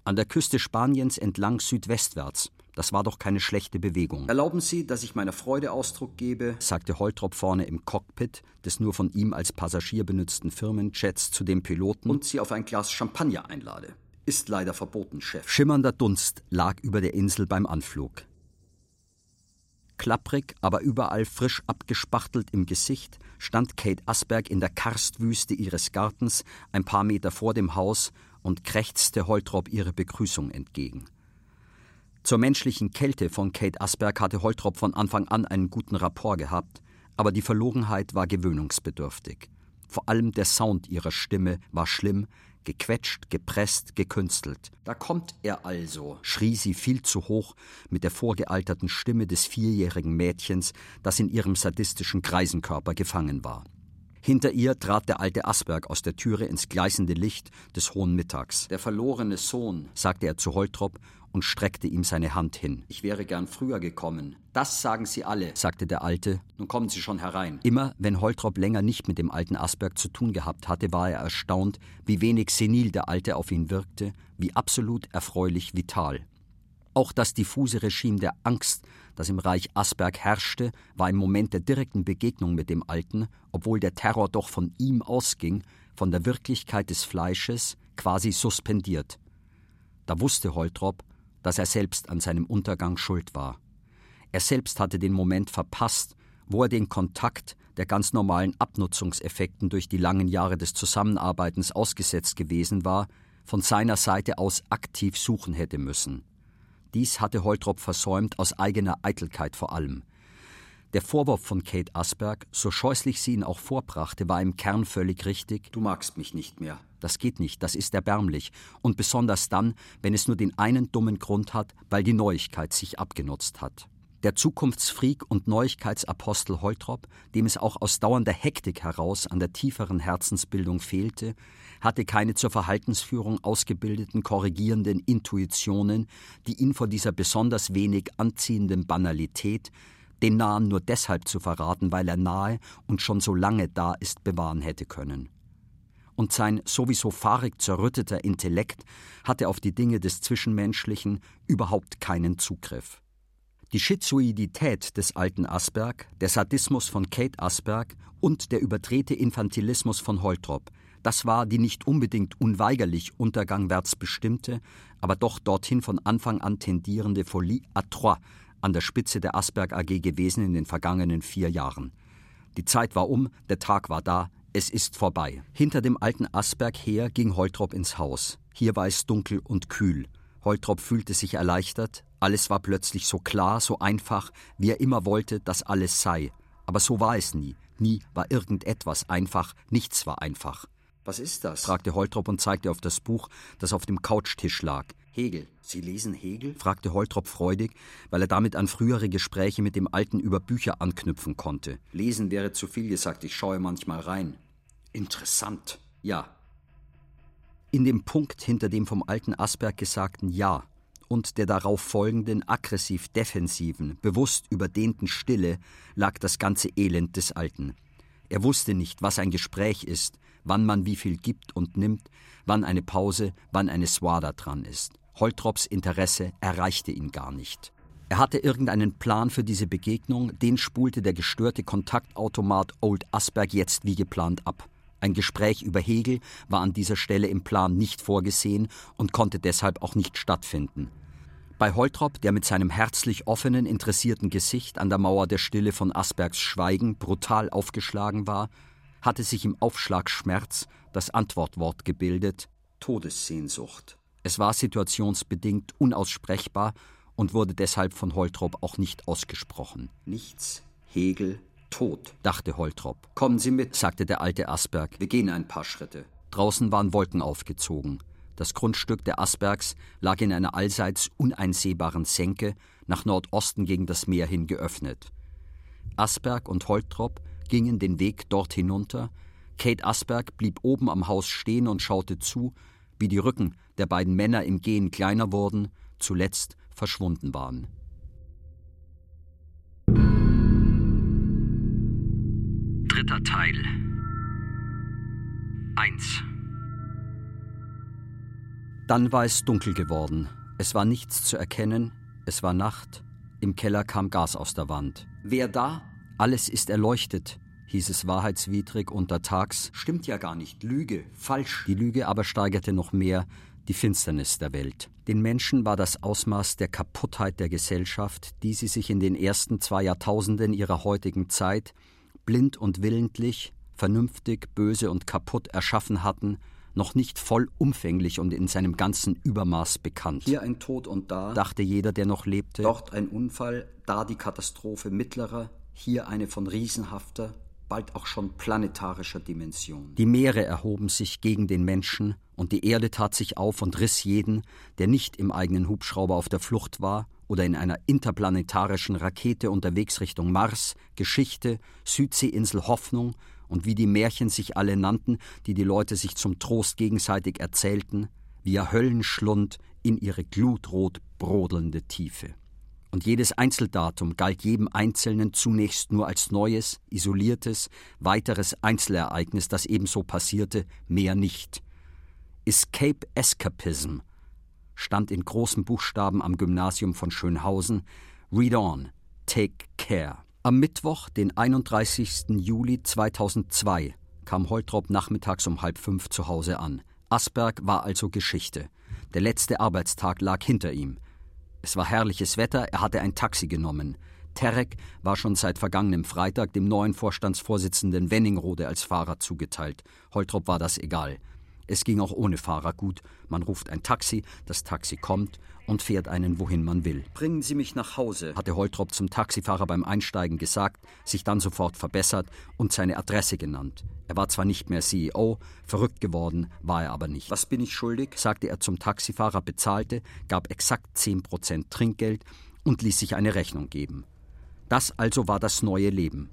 An der Küste Spaniens entlang südwestwärts. Das war doch keine schlechte Bewegung. Erlauben Sie, dass ich meiner Freude Ausdruck gebe, sagte Holtrop vorne im Cockpit des nur von ihm als Passagier benutzten Firmenjets zu dem Piloten und Sie auf ein Glas Champagner einlade. Ist leider verboten, Chef. Schimmernder Dunst lag über der Insel beim Anflug. Klapprig, aber überall frisch abgespachtelt im Gesicht, stand Kate Asberg in der Karstwüste ihres Gartens, ein paar Meter vor dem Haus und krächzte Holtrop ihre Begrüßung entgegen. Zur menschlichen Kälte von Kate Asberg hatte Holtrop von Anfang an einen guten Rapport gehabt, aber die Verlogenheit war gewöhnungsbedürftig. Vor allem der Sound ihrer Stimme war schlimm, gequetscht, gepresst, gekünstelt. Da kommt er also, schrie sie viel zu hoch mit der vorgealterten Stimme des vierjährigen Mädchens, das in ihrem sadistischen Kreisenkörper gefangen war. Hinter ihr trat der alte Asberg aus der Türe ins gleißende Licht des hohen Mittags. Der verlorene Sohn, sagte er zu Holtrop und streckte ihm seine Hand hin. Ich wäre gern früher gekommen. Das sagen Sie alle, sagte der Alte. Nun kommen Sie schon herein. Immer, wenn Holtrop länger nicht mit dem alten Asberg zu tun gehabt hatte, war er erstaunt, wie wenig senil der Alte auf ihn wirkte, wie absolut erfreulich vital. Auch das diffuse Regime der Angst, das im Reich Asberg herrschte, war im Moment der direkten Begegnung mit dem Alten, obwohl der Terror doch von ihm ausging, von der Wirklichkeit des Fleisches, quasi suspendiert. Da wusste Holtrop, dass er selbst an seinem Untergang schuld war. Er selbst hatte den Moment verpasst, wo er den Kontakt der ganz normalen Abnutzungseffekten durch die langen Jahre des Zusammenarbeitens ausgesetzt gewesen war, von seiner Seite aus aktiv suchen hätte müssen. Dies hatte Holtrop versäumt, aus eigener Eitelkeit vor allem. Der Vorwurf von Kate Asberg, so scheußlich sie ihn auch vorbrachte, war im Kern völlig richtig. Du magst mich nicht mehr. Das geht nicht, das ist erbärmlich. Und besonders dann, wenn es nur den einen dummen Grund hat, weil die Neuigkeit sich abgenutzt hat. Der Zukunftsfreak und Neuigkeitsapostel Holtrop, dem es auch aus dauernder Hektik heraus an der tieferen Herzensbildung fehlte, hatte keine zur Verhaltensführung ausgebildeten korrigierenden Intuitionen, die ihn vor dieser besonders wenig anziehenden Banalität, den Nahen nur deshalb zu verraten, weil er nahe und schon so lange da ist, bewahren hätte können. Und sein sowieso fahrig zerrütteter Intellekt hatte auf die Dinge des Zwischenmenschlichen überhaupt keinen Zugriff. Die Schizoidität des alten Asberg, der Sadismus von Kate Asberg und der überdrehte Infantilismus von Holtrop, das war die nicht unbedingt unweigerlich untergangwärts bestimmte, aber doch dorthin von Anfang an tendierende Folie à trois an der Spitze der Asberg AG gewesen in den vergangenen vier Jahren. Die Zeit war um, der Tag war da, es ist vorbei. Hinter dem alten Asberg her ging Holtrop ins Haus. Hier war es dunkel und kühl. Holtrop fühlte sich erleichtert, alles war plötzlich so klar, so einfach, wie er immer wollte, dass alles sei. Aber so war es nie. Nie war irgendetwas einfach, nichts war einfach. Was ist das? fragte Holtrop und zeigte auf das Buch, das auf dem Couchtisch lag. Hegel. Sie lesen Hegel? fragte Holtrop freudig, weil er damit an frühere Gespräche mit dem Alten über Bücher anknüpfen konnte. Lesen wäre zu viel gesagt, ich schaue manchmal rein. Interessant. Ja. In dem Punkt hinter dem vom alten Asperg gesagten Ja und der darauf folgenden aggressiv-defensiven, bewusst überdehnten Stille lag das ganze Elend des Alten. Er wusste nicht, was ein Gespräch ist, wann man wie viel gibt und nimmt, wann eine Pause, wann eine Swada dran ist. Holtrops Interesse erreichte ihn gar nicht. Er hatte irgendeinen Plan für diese Begegnung, den spulte der gestörte Kontaktautomat Old Asberg jetzt wie geplant ab. Ein Gespräch über Hegel war an dieser Stelle im Plan nicht vorgesehen und konnte deshalb auch nicht stattfinden. Bei Holtrop, der mit seinem herzlich offenen, interessierten Gesicht an der Mauer der Stille von Asbergs Schweigen brutal aufgeschlagen war, hatte sich im Aufschlagschmerz das Antwortwort gebildet Todessehnsucht. Es war situationsbedingt unaussprechbar und wurde deshalb von Holtrop auch nicht ausgesprochen. Nichts, Hegel, tot, dachte Holtrop. Kommen Sie mit, sagte der alte Asberg. Wir gehen ein paar Schritte. Draußen waren Wolken aufgezogen. Das Grundstück der Asbergs lag in einer allseits uneinsehbaren Senke nach Nordosten gegen das Meer hin geöffnet. Asberg und Holtrop gingen den Weg dort hinunter. Kate Asberg blieb oben am Haus stehen und schaute zu, wie die Rücken der beiden Männer im Gehen kleiner wurden, zuletzt verschwunden waren. Dritter Teil 1 Dann war es dunkel geworden. Es war nichts zu erkennen, es war Nacht, im Keller kam Gas aus der Wand. Wer da? Alles ist erleuchtet, hieß es wahrheitswidrig untertags. Stimmt ja gar nicht. Lüge. Falsch. Die Lüge aber steigerte noch mehr die Finsternis der Welt. Den Menschen war das Ausmaß der Kaputtheit der Gesellschaft, die sie sich in den ersten zwei Jahrtausenden ihrer heutigen Zeit blind und willentlich, vernünftig, böse und kaputt erschaffen hatten, noch nicht vollumfänglich und in seinem ganzen Übermaß bekannt. Hier ein Tod und da, dachte jeder, der noch lebte. Dort ein Unfall, da die Katastrophe mittlerer, hier eine von riesenhafter, bald auch schon planetarischer Dimension. Die Meere erhoben sich gegen den Menschen, und die Erde tat sich auf und riss jeden, der nicht im eigenen Hubschrauber auf der Flucht war oder in einer interplanetarischen Rakete unterwegs Richtung Mars, Geschichte, Südseeinsel Hoffnung und wie die Märchen sich alle nannten, die die Leute sich zum Trost gegenseitig erzählten, wie ein Höllenschlund in ihre glutrot brodelnde Tiefe und jedes Einzeldatum galt jedem Einzelnen zunächst nur als neues, isoliertes, weiteres Einzelereignis, das ebenso passierte, mehr nicht. Escape Escapism stand in großen Buchstaben am Gymnasium von Schönhausen. Read on, take care. Am Mittwoch, den 31. Juli 2002, kam Holtrop nachmittags um halb fünf zu Hause an. Asberg war also Geschichte. Der letzte Arbeitstag lag hinter ihm. Es war herrliches Wetter, er hatte ein Taxi genommen. Terek war schon seit vergangenem Freitag dem neuen Vorstandsvorsitzenden Wenningrode als Fahrer zugeteilt. Holtrop war das egal. Es ging auch ohne Fahrer gut. Man ruft ein Taxi, das Taxi kommt und fährt einen, wohin man will. Bringen Sie mich nach Hause, hatte Holtrop zum Taxifahrer beim Einsteigen gesagt, sich dann sofort verbessert und seine Adresse genannt. Er war zwar nicht mehr CEO, verrückt geworden war er aber nicht. Was bin ich schuldig? sagte er zum Taxifahrer, bezahlte, gab exakt 10% Trinkgeld und ließ sich eine Rechnung geben. Das also war das neue Leben.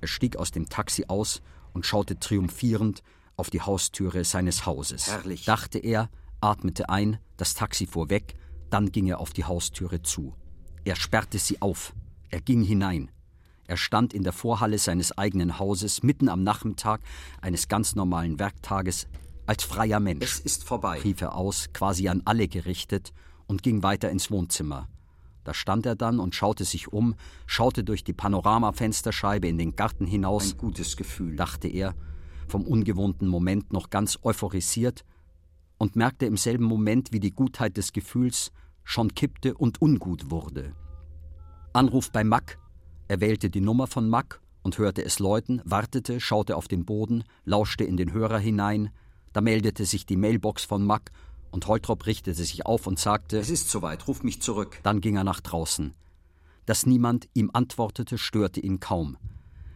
Er stieg aus dem Taxi aus und schaute triumphierend auf die Haustüre seines Hauses. Herrlich, dachte er, atmete ein, das Taxi fuhr weg, dann ging er auf die Haustüre zu. Er sperrte sie auf. Er ging hinein. Er stand in der Vorhalle seines eigenen Hauses mitten am Nachmittag eines ganz normalen Werktages als freier Mensch. Es ist vorbei, rief er aus, quasi an alle gerichtet, und ging weiter ins Wohnzimmer. Da stand er dann und schaute sich um, schaute durch die Panoramafensterscheibe in den Garten hinaus. Ein gutes Gefühl, dachte er, vom ungewohnten Moment noch ganz euphorisiert, und merkte im selben Moment, wie die Gutheit des Gefühls schon kippte und ungut wurde. Anruf bei Mack. Er wählte die Nummer von Mack und hörte es läuten, wartete, schaute auf den Boden, lauschte in den Hörer hinein. Da meldete sich die Mailbox von Mack und Holtrop richtete sich auf und sagte: Es ist soweit, ruf mich zurück. Dann ging er nach draußen. Dass niemand ihm antwortete, störte ihn kaum.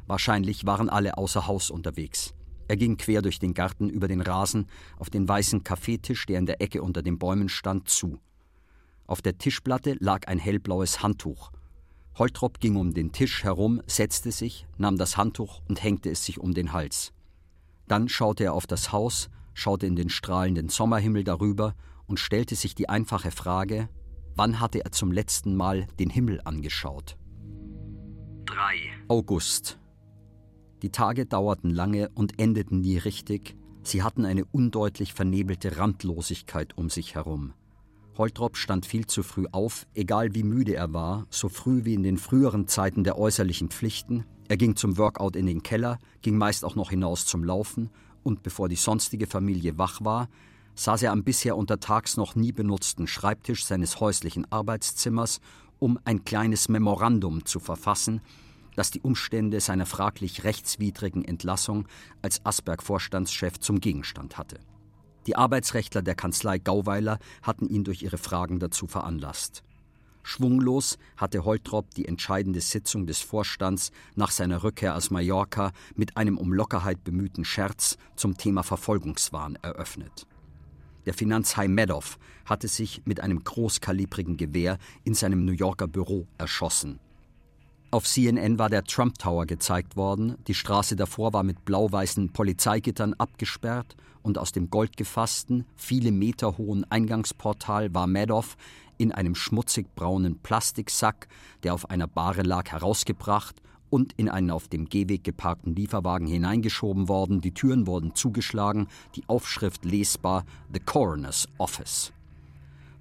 Wahrscheinlich waren alle außer Haus unterwegs. Er ging quer durch den Garten über den Rasen auf den weißen Kaffeetisch, der in der Ecke unter den Bäumen stand, zu. Auf der Tischplatte lag ein hellblaues Handtuch. Holtrop ging um den Tisch herum, setzte sich, nahm das Handtuch und hängte es sich um den Hals. Dann schaute er auf das Haus, schaute in den strahlenden Sommerhimmel darüber und stellte sich die einfache Frage, wann hatte er zum letzten Mal den Himmel angeschaut? 3. August. Die Tage dauerten lange und endeten nie richtig, sie hatten eine undeutlich vernebelte Randlosigkeit um sich herum. Holtrop stand viel zu früh auf, egal wie müde er war, so früh wie in den früheren Zeiten der äußerlichen Pflichten. Er ging zum Workout in den Keller, ging meist auch noch hinaus zum Laufen, und bevor die sonstige Familie wach war, saß er am bisher untertags noch nie benutzten Schreibtisch seines häuslichen Arbeitszimmers, um ein kleines Memorandum zu verfassen, das die Umstände seiner fraglich rechtswidrigen Entlassung als Asberg-Vorstandschef zum Gegenstand hatte. Die Arbeitsrechtler der Kanzlei Gauweiler hatten ihn durch ihre Fragen dazu veranlasst. Schwunglos hatte Holtrop die entscheidende Sitzung des Vorstands nach seiner Rückkehr aus Mallorca mit einem um Lockerheit bemühten Scherz zum Thema Verfolgungswahn eröffnet. Der Finanzhai Madoff hatte sich mit einem großkalibrigen Gewehr in seinem New Yorker Büro erschossen. Auf CNN war der Trump Tower gezeigt worden, die Straße davor war mit blau-weißen Polizeigittern abgesperrt und aus dem goldgefassten, viele Meter hohen Eingangsportal war Madoff in einem schmutzig braunen Plastiksack, der auf einer Bahre lag, herausgebracht und in einen auf dem Gehweg geparkten Lieferwagen hineingeschoben worden. Die Türen wurden zugeschlagen, die Aufschrift lesbar The Coroner's Office.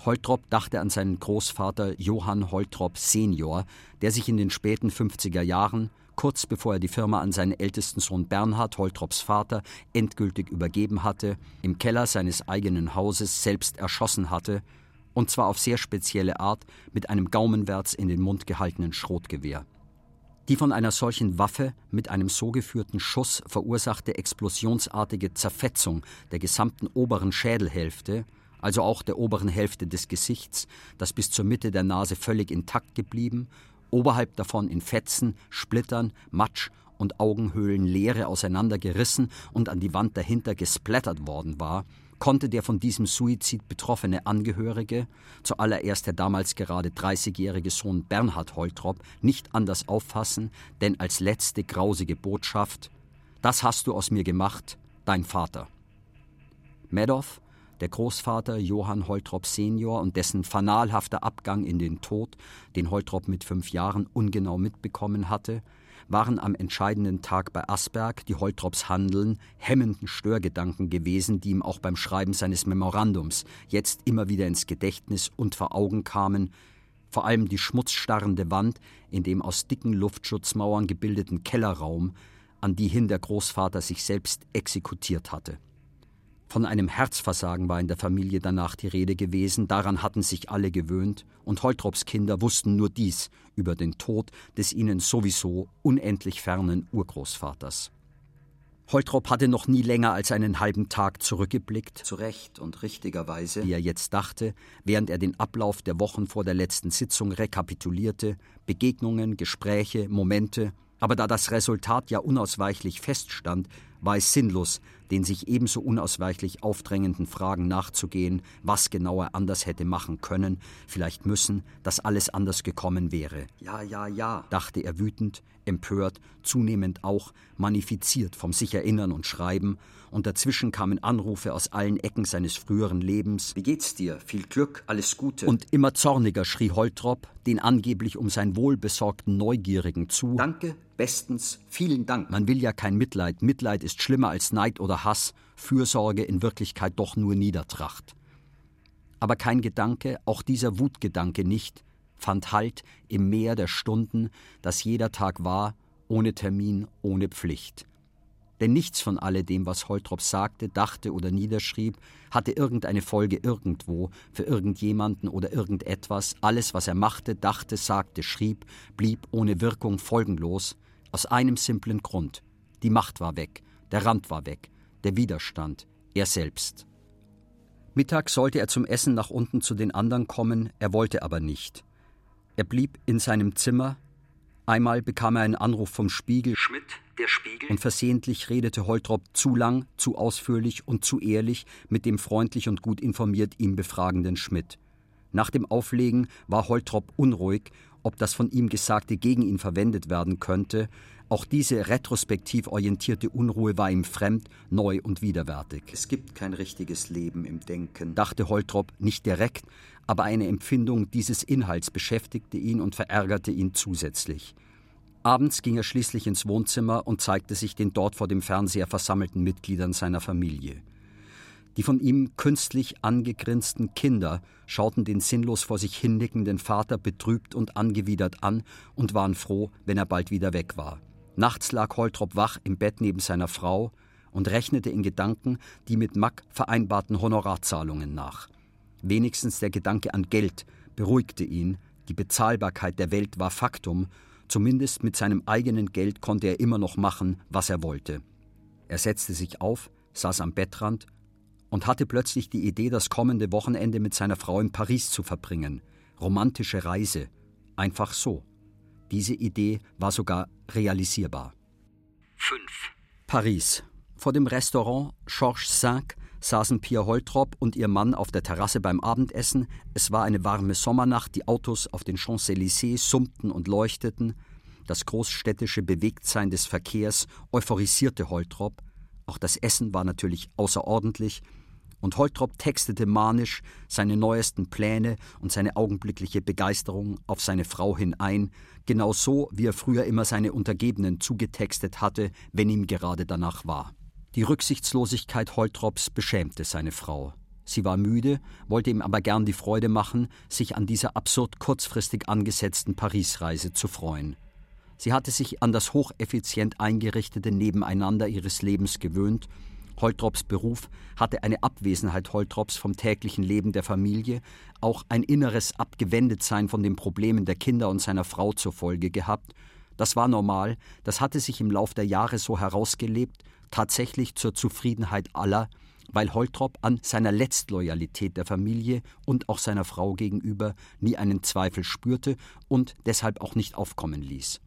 Holtrop dachte an seinen Großvater Johann Holtrop senior, der sich in den späten 50er Jahren, kurz bevor er die Firma an seinen ältesten Sohn Bernhard, Holtrops Vater, endgültig übergeben hatte, im Keller seines eigenen Hauses selbst erschossen hatte, und zwar auf sehr spezielle Art mit einem gaumenwärts in den Mund gehaltenen Schrotgewehr. Die von einer solchen Waffe mit einem so geführten Schuss verursachte explosionsartige Zerfetzung der gesamten oberen Schädelhälfte also auch der oberen Hälfte des Gesichts, das bis zur Mitte der Nase völlig intakt geblieben, oberhalb davon in Fetzen, Splittern, Matsch und Augenhöhlen Leere auseinandergerissen und an die Wand dahinter gesplattert worden war, konnte der von diesem Suizid betroffene Angehörige, zuallererst der damals gerade 30-jährige Sohn Bernhard Holtrop, nicht anders auffassen, denn als letzte grausige Botschaft: Das hast du aus mir gemacht, dein Vater. Madoff der Großvater Johann Holtrop senior und dessen fanalhafter Abgang in den Tod, den Holtrop mit fünf Jahren ungenau mitbekommen hatte, waren am entscheidenden Tag bei Asberg, die Holtrops Handeln, hemmenden Störgedanken gewesen, die ihm auch beim Schreiben seines Memorandums jetzt immer wieder ins Gedächtnis und vor Augen kamen, vor allem die schmutzstarrende Wand in dem aus dicken Luftschutzmauern gebildeten Kellerraum, an die hin der Großvater sich selbst exekutiert hatte. Von einem Herzversagen war in der Familie danach die Rede gewesen, daran hatten sich alle gewöhnt, und Holtrops Kinder wussten nur dies über den Tod des ihnen sowieso unendlich fernen Urgroßvaters. Holtrop hatte noch nie länger als einen halben Tag zurückgeblickt, zu Recht und richtigerweise, wie er jetzt dachte, während er den Ablauf der Wochen vor der letzten Sitzung rekapitulierte, Begegnungen, Gespräche, Momente, aber da das Resultat ja unausweichlich feststand, war es sinnlos, den sich ebenso unausweichlich aufdrängenden Fragen nachzugehen, was genau er anders hätte machen können, vielleicht müssen, dass alles anders gekommen wäre. Ja, ja, ja, dachte er wütend, empört, zunehmend auch manifiziert vom sich erinnern und schreiben, und dazwischen kamen Anrufe aus allen Ecken seines früheren Lebens. Wie geht's dir? Viel Glück, alles Gute. Und immer zorniger schrie Holtrop, den angeblich um sein Wohl besorgten Neugierigen zu. Danke, bestens, vielen Dank. Man will ja kein Mitleid. Mitleid ist schlimmer als Neid oder Hass, Fürsorge in Wirklichkeit doch nur Niedertracht. Aber kein Gedanke, auch dieser Wutgedanke nicht, fand Halt im Meer der Stunden, das jeder Tag war, ohne Termin, ohne Pflicht. Denn nichts von alledem, was Holtrop sagte, dachte oder niederschrieb, hatte irgendeine Folge irgendwo, für irgendjemanden oder irgendetwas. Alles, was er machte, dachte, sagte, schrieb, blieb ohne Wirkung folgenlos, aus einem simplen Grund. Die Macht war weg, der Rand war weg, der Widerstand, er selbst. Mittag sollte er zum Essen nach unten zu den anderen kommen, er wollte aber nicht. Er blieb in seinem Zimmer, Einmal bekam er einen Anruf vom Spiegel. Schmidt, der Spiegel. Und versehentlich redete Holtrop zu lang, zu ausführlich und zu ehrlich mit dem freundlich und gut informiert ihn befragenden Schmidt. Nach dem Auflegen war Holtrop unruhig, ob das von ihm Gesagte gegen ihn verwendet werden könnte. Auch diese retrospektiv orientierte Unruhe war ihm fremd, neu und widerwärtig. Es gibt kein richtiges Leben im Denken, dachte Holtrop nicht direkt, aber eine Empfindung dieses Inhalts beschäftigte ihn und verärgerte ihn zusätzlich. Abends ging er schließlich ins Wohnzimmer und zeigte sich den dort vor dem Fernseher versammelten Mitgliedern seiner Familie. Die von ihm künstlich angegrinsten Kinder schauten den sinnlos vor sich hinnickenden Vater betrübt und angewidert an und waren froh, wenn er bald wieder weg war. Nachts lag Holtrop wach im Bett neben seiner Frau und rechnete in Gedanken die mit Mack vereinbarten Honorarzahlungen nach. Wenigstens der Gedanke an Geld beruhigte ihn, die Bezahlbarkeit der Welt war Faktum, zumindest mit seinem eigenen Geld konnte er immer noch machen, was er wollte. Er setzte sich auf, saß am Bettrand und hatte plötzlich die Idee, das kommende Wochenende mit seiner Frau in Paris zu verbringen. Romantische Reise. Einfach so. Diese Idee war sogar realisierbar. 5. Paris. Vor dem Restaurant Georges V saßen Pia Holtrop und ihr Mann auf der Terrasse beim Abendessen. Es war eine warme Sommernacht, die Autos auf den Champs-Élysées summten und leuchteten. Das großstädtische Bewegtsein des Verkehrs euphorisierte Holtrop. Auch das Essen war natürlich außerordentlich und Holtrop textete manisch seine neuesten Pläne und seine augenblickliche Begeisterung auf seine Frau hin ein, genau so, wie er früher immer seine Untergebenen zugetextet hatte, wenn ihm gerade danach war. Die Rücksichtslosigkeit Holtrops beschämte seine Frau. Sie war müde, wollte ihm aber gern die Freude machen, sich an dieser absurd kurzfristig angesetzten Parisreise zu freuen. Sie hatte sich an das hocheffizient eingerichtete Nebeneinander ihres Lebens gewöhnt Holtrops Beruf hatte eine Abwesenheit Holtrops vom täglichen Leben der Familie, auch ein inneres Abgewendetsein von den Problemen der Kinder und seiner Frau zur Folge gehabt. Das war normal, das hatte sich im Lauf der Jahre so herausgelebt, tatsächlich zur Zufriedenheit aller, weil Holtrop an seiner Letztloyalität der Familie und auch seiner Frau gegenüber nie einen Zweifel spürte und deshalb auch nicht aufkommen ließ.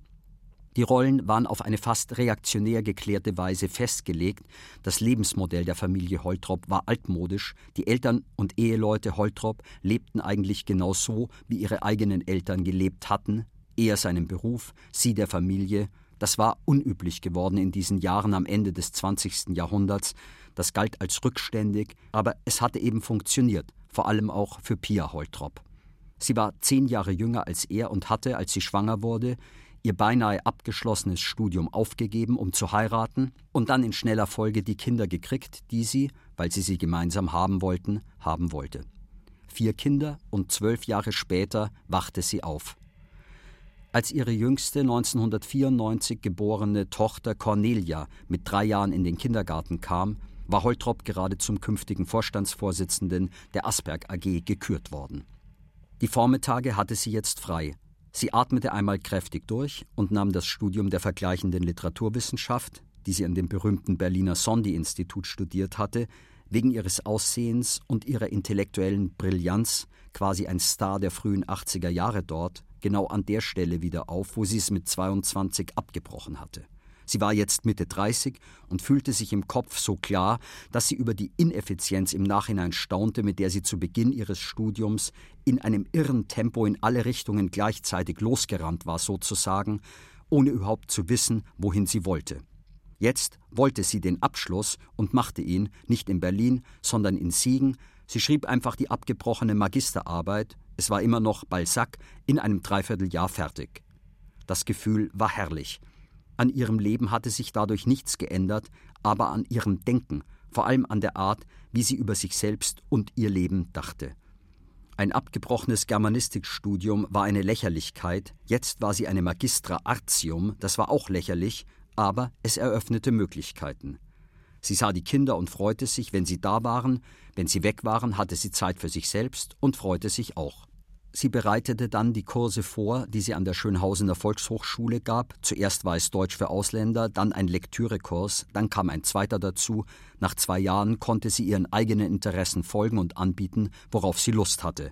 Die Rollen waren auf eine fast reaktionär geklärte Weise festgelegt. Das Lebensmodell der Familie Holtrop war altmodisch. Die Eltern und Eheleute Holtrop lebten eigentlich genau so, wie ihre eigenen Eltern gelebt hatten. Er seinen Beruf, sie der Familie. Das war unüblich geworden in diesen Jahren am Ende des 20. Jahrhunderts. Das galt als rückständig, aber es hatte eben funktioniert, vor allem auch für Pia Holtrop. Sie war zehn Jahre jünger als er und hatte, als sie schwanger wurde, ihr beinahe abgeschlossenes Studium aufgegeben, um zu heiraten, und dann in schneller Folge die Kinder gekriegt, die sie, weil sie sie gemeinsam haben wollten, haben wollte. Vier Kinder und zwölf Jahre später wachte sie auf. Als ihre jüngste 1994 geborene Tochter Cornelia mit drei Jahren in den Kindergarten kam, war Holtrop gerade zum künftigen Vorstandsvorsitzenden der Asperg AG gekürt worden. Die Vormittage hatte sie jetzt frei, Sie atmete einmal kräftig durch und nahm das Studium der vergleichenden Literaturwissenschaft, die sie an dem berühmten Berliner Sondi-Institut studiert hatte, wegen ihres Aussehens und ihrer intellektuellen Brillanz, quasi ein Star der frühen 80er Jahre dort, genau an der Stelle wieder auf, wo sie es mit 22 abgebrochen hatte. Sie war jetzt Mitte 30 und fühlte sich im Kopf so klar, dass sie über die Ineffizienz im Nachhinein staunte, mit der sie zu Beginn ihres Studiums in einem irren Tempo in alle Richtungen gleichzeitig losgerannt war, sozusagen, ohne überhaupt zu wissen, wohin sie wollte. Jetzt wollte sie den Abschluss und machte ihn nicht in Berlin, sondern in Siegen. Sie schrieb einfach die abgebrochene Magisterarbeit, es war immer noch Balzac, in einem Dreivierteljahr fertig. Das Gefühl war herrlich. An ihrem Leben hatte sich dadurch nichts geändert, aber an ihrem Denken, vor allem an der Art, wie sie über sich selbst und ihr Leben dachte. Ein abgebrochenes Germanistikstudium war eine Lächerlichkeit, jetzt war sie eine Magistra Artium, das war auch lächerlich, aber es eröffnete Möglichkeiten. Sie sah die Kinder und freute sich, wenn sie da waren, wenn sie weg waren, hatte sie Zeit für sich selbst und freute sich auch. Sie bereitete dann die Kurse vor, die sie an der Schönhausener Volkshochschule gab. Zuerst war es Deutsch für Ausländer, dann ein Lektürekurs, dann kam ein zweiter dazu. Nach zwei Jahren konnte sie ihren eigenen Interessen folgen und anbieten, worauf sie Lust hatte.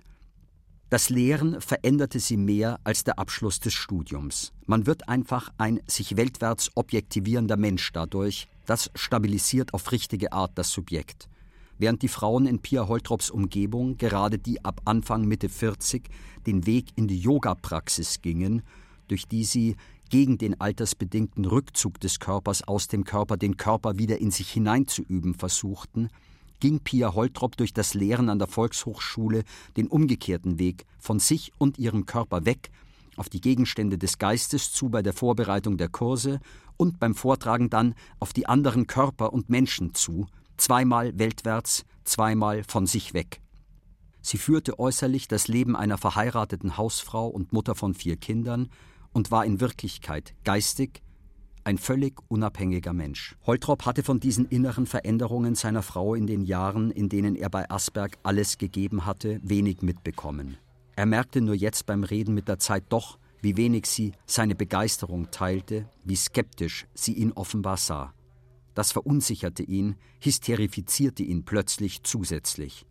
Das Lehren veränderte sie mehr als der Abschluss des Studiums. Man wird einfach ein sich weltwärts objektivierender Mensch dadurch, das stabilisiert auf richtige Art das Subjekt. Während die Frauen in Pia Holtrops Umgebung, gerade die ab Anfang Mitte 40, den Weg in die Yoga-Praxis gingen, durch die sie gegen den altersbedingten Rückzug des Körpers aus dem Körper den Körper wieder in sich hineinzuüben versuchten, ging Pia Holtrop durch das Lehren an der Volkshochschule den umgekehrten Weg von sich und ihrem Körper weg auf die Gegenstände des Geistes zu bei der Vorbereitung der Kurse und beim Vortragen dann auf die anderen Körper und Menschen zu, zweimal weltwärts, zweimal von sich weg. Sie führte äußerlich das Leben einer verheirateten Hausfrau und Mutter von vier Kindern und war in Wirklichkeit geistig, ein völlig unabhängiger Mensch. Holtrop hatte von diesen inneren Veränderungen seiner Frau in den Jahren, in denen er bei Asberg alles gegeben hatte, wenig mitbekommen. Er merkte nur jetzt beim Reden mit der Zeit doch, wie wenig sie seine Begeisterung teilte, wie skeptisch sie ihn offenbar sah. Das verunsicherte ihn, hysterifizierte ihn plötzlich zusätzlich.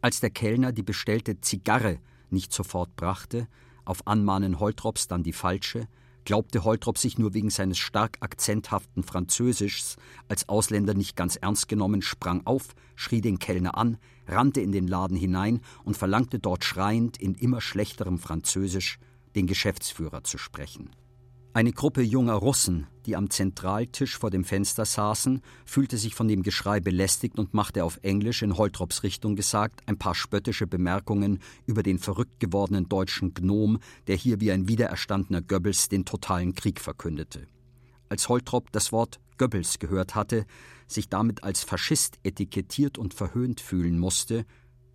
Als der Kellner die bestellte Zigarre nicht sofort brachte, auf Anmahnen Holtrops dann die falsche, glaubte Holtrop sich nur wegen seines stark akzenthaften Französischs als Ausländer nicht ganz ernst genommen, sprang auf, schrie den Kellner an, rannte in den Laden hinein und verlangte dort schreiend in immer schlechterem Französisch den Geschäftsführer zu sprechen. Eine Gruppe junger Russen, die am Zentraltisch vor dem Fenster saßen, fühlte sich von dem Geschrei belästigt und machte auf Englisch in Holtrops Richtung gesagt ein paar spöttische Bemerkungen über den verrückt gewordenen deutschen Gnom, der hier wie ein wiedererstandener Goebbels den totalen Krieg verkündete. Als Holtrop das Wort Goebbels gehört hatte, sich damit als Faschist etikettiert und verhöhnt fühlen musste,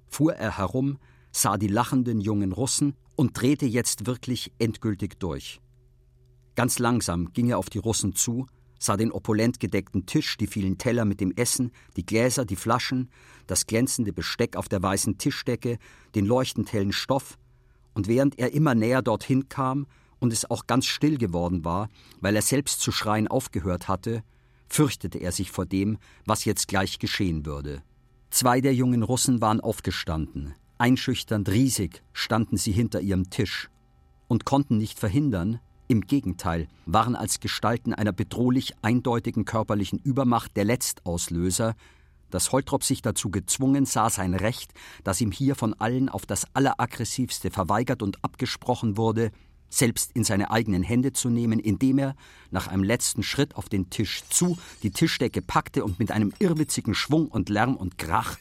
fuhr er herum, sah die lachenden jungen Russen und drehte jetzt wirklich endgültig durch. Ganz langsam ging er auf die Russen zu, sah den opulent gedeckten Tisch, die vielen Teller mit dem Essen, die Gläser, die Flaschen, das glänzende Besteck auf der weißen Tischdecke, den leuchtend hellen Stoff, und während er immer näher dorthin kam und es auch ganz still geworden war, weil er selbst zu schreien aufgehört hatte, fürchtete er sich vor dem, was jetzt gleich geschehen würde. Zwei der jungen Russen waren aufgestanden, einschüchternd riesig standen sie hinter ihrem Tisch und konnten nicht verhindern, im Gegenteil, waren als Gestalten einer bedrohlich eindeutigen körperlichen Übermacht der Letztauslöser, dass Holtrop sich dazu gezwungen sah, sein Recht, das ihm hier von allen auf das Alleraggressivste verweigert und abgesprochen wurde, selbst in seine eigenen Hände zu nehmen, indem er, nach einem letzten Schritt auf den Tisch zu, die Tischdecke packte und mit einem irrwitzigen Schwung und Lärm und Krach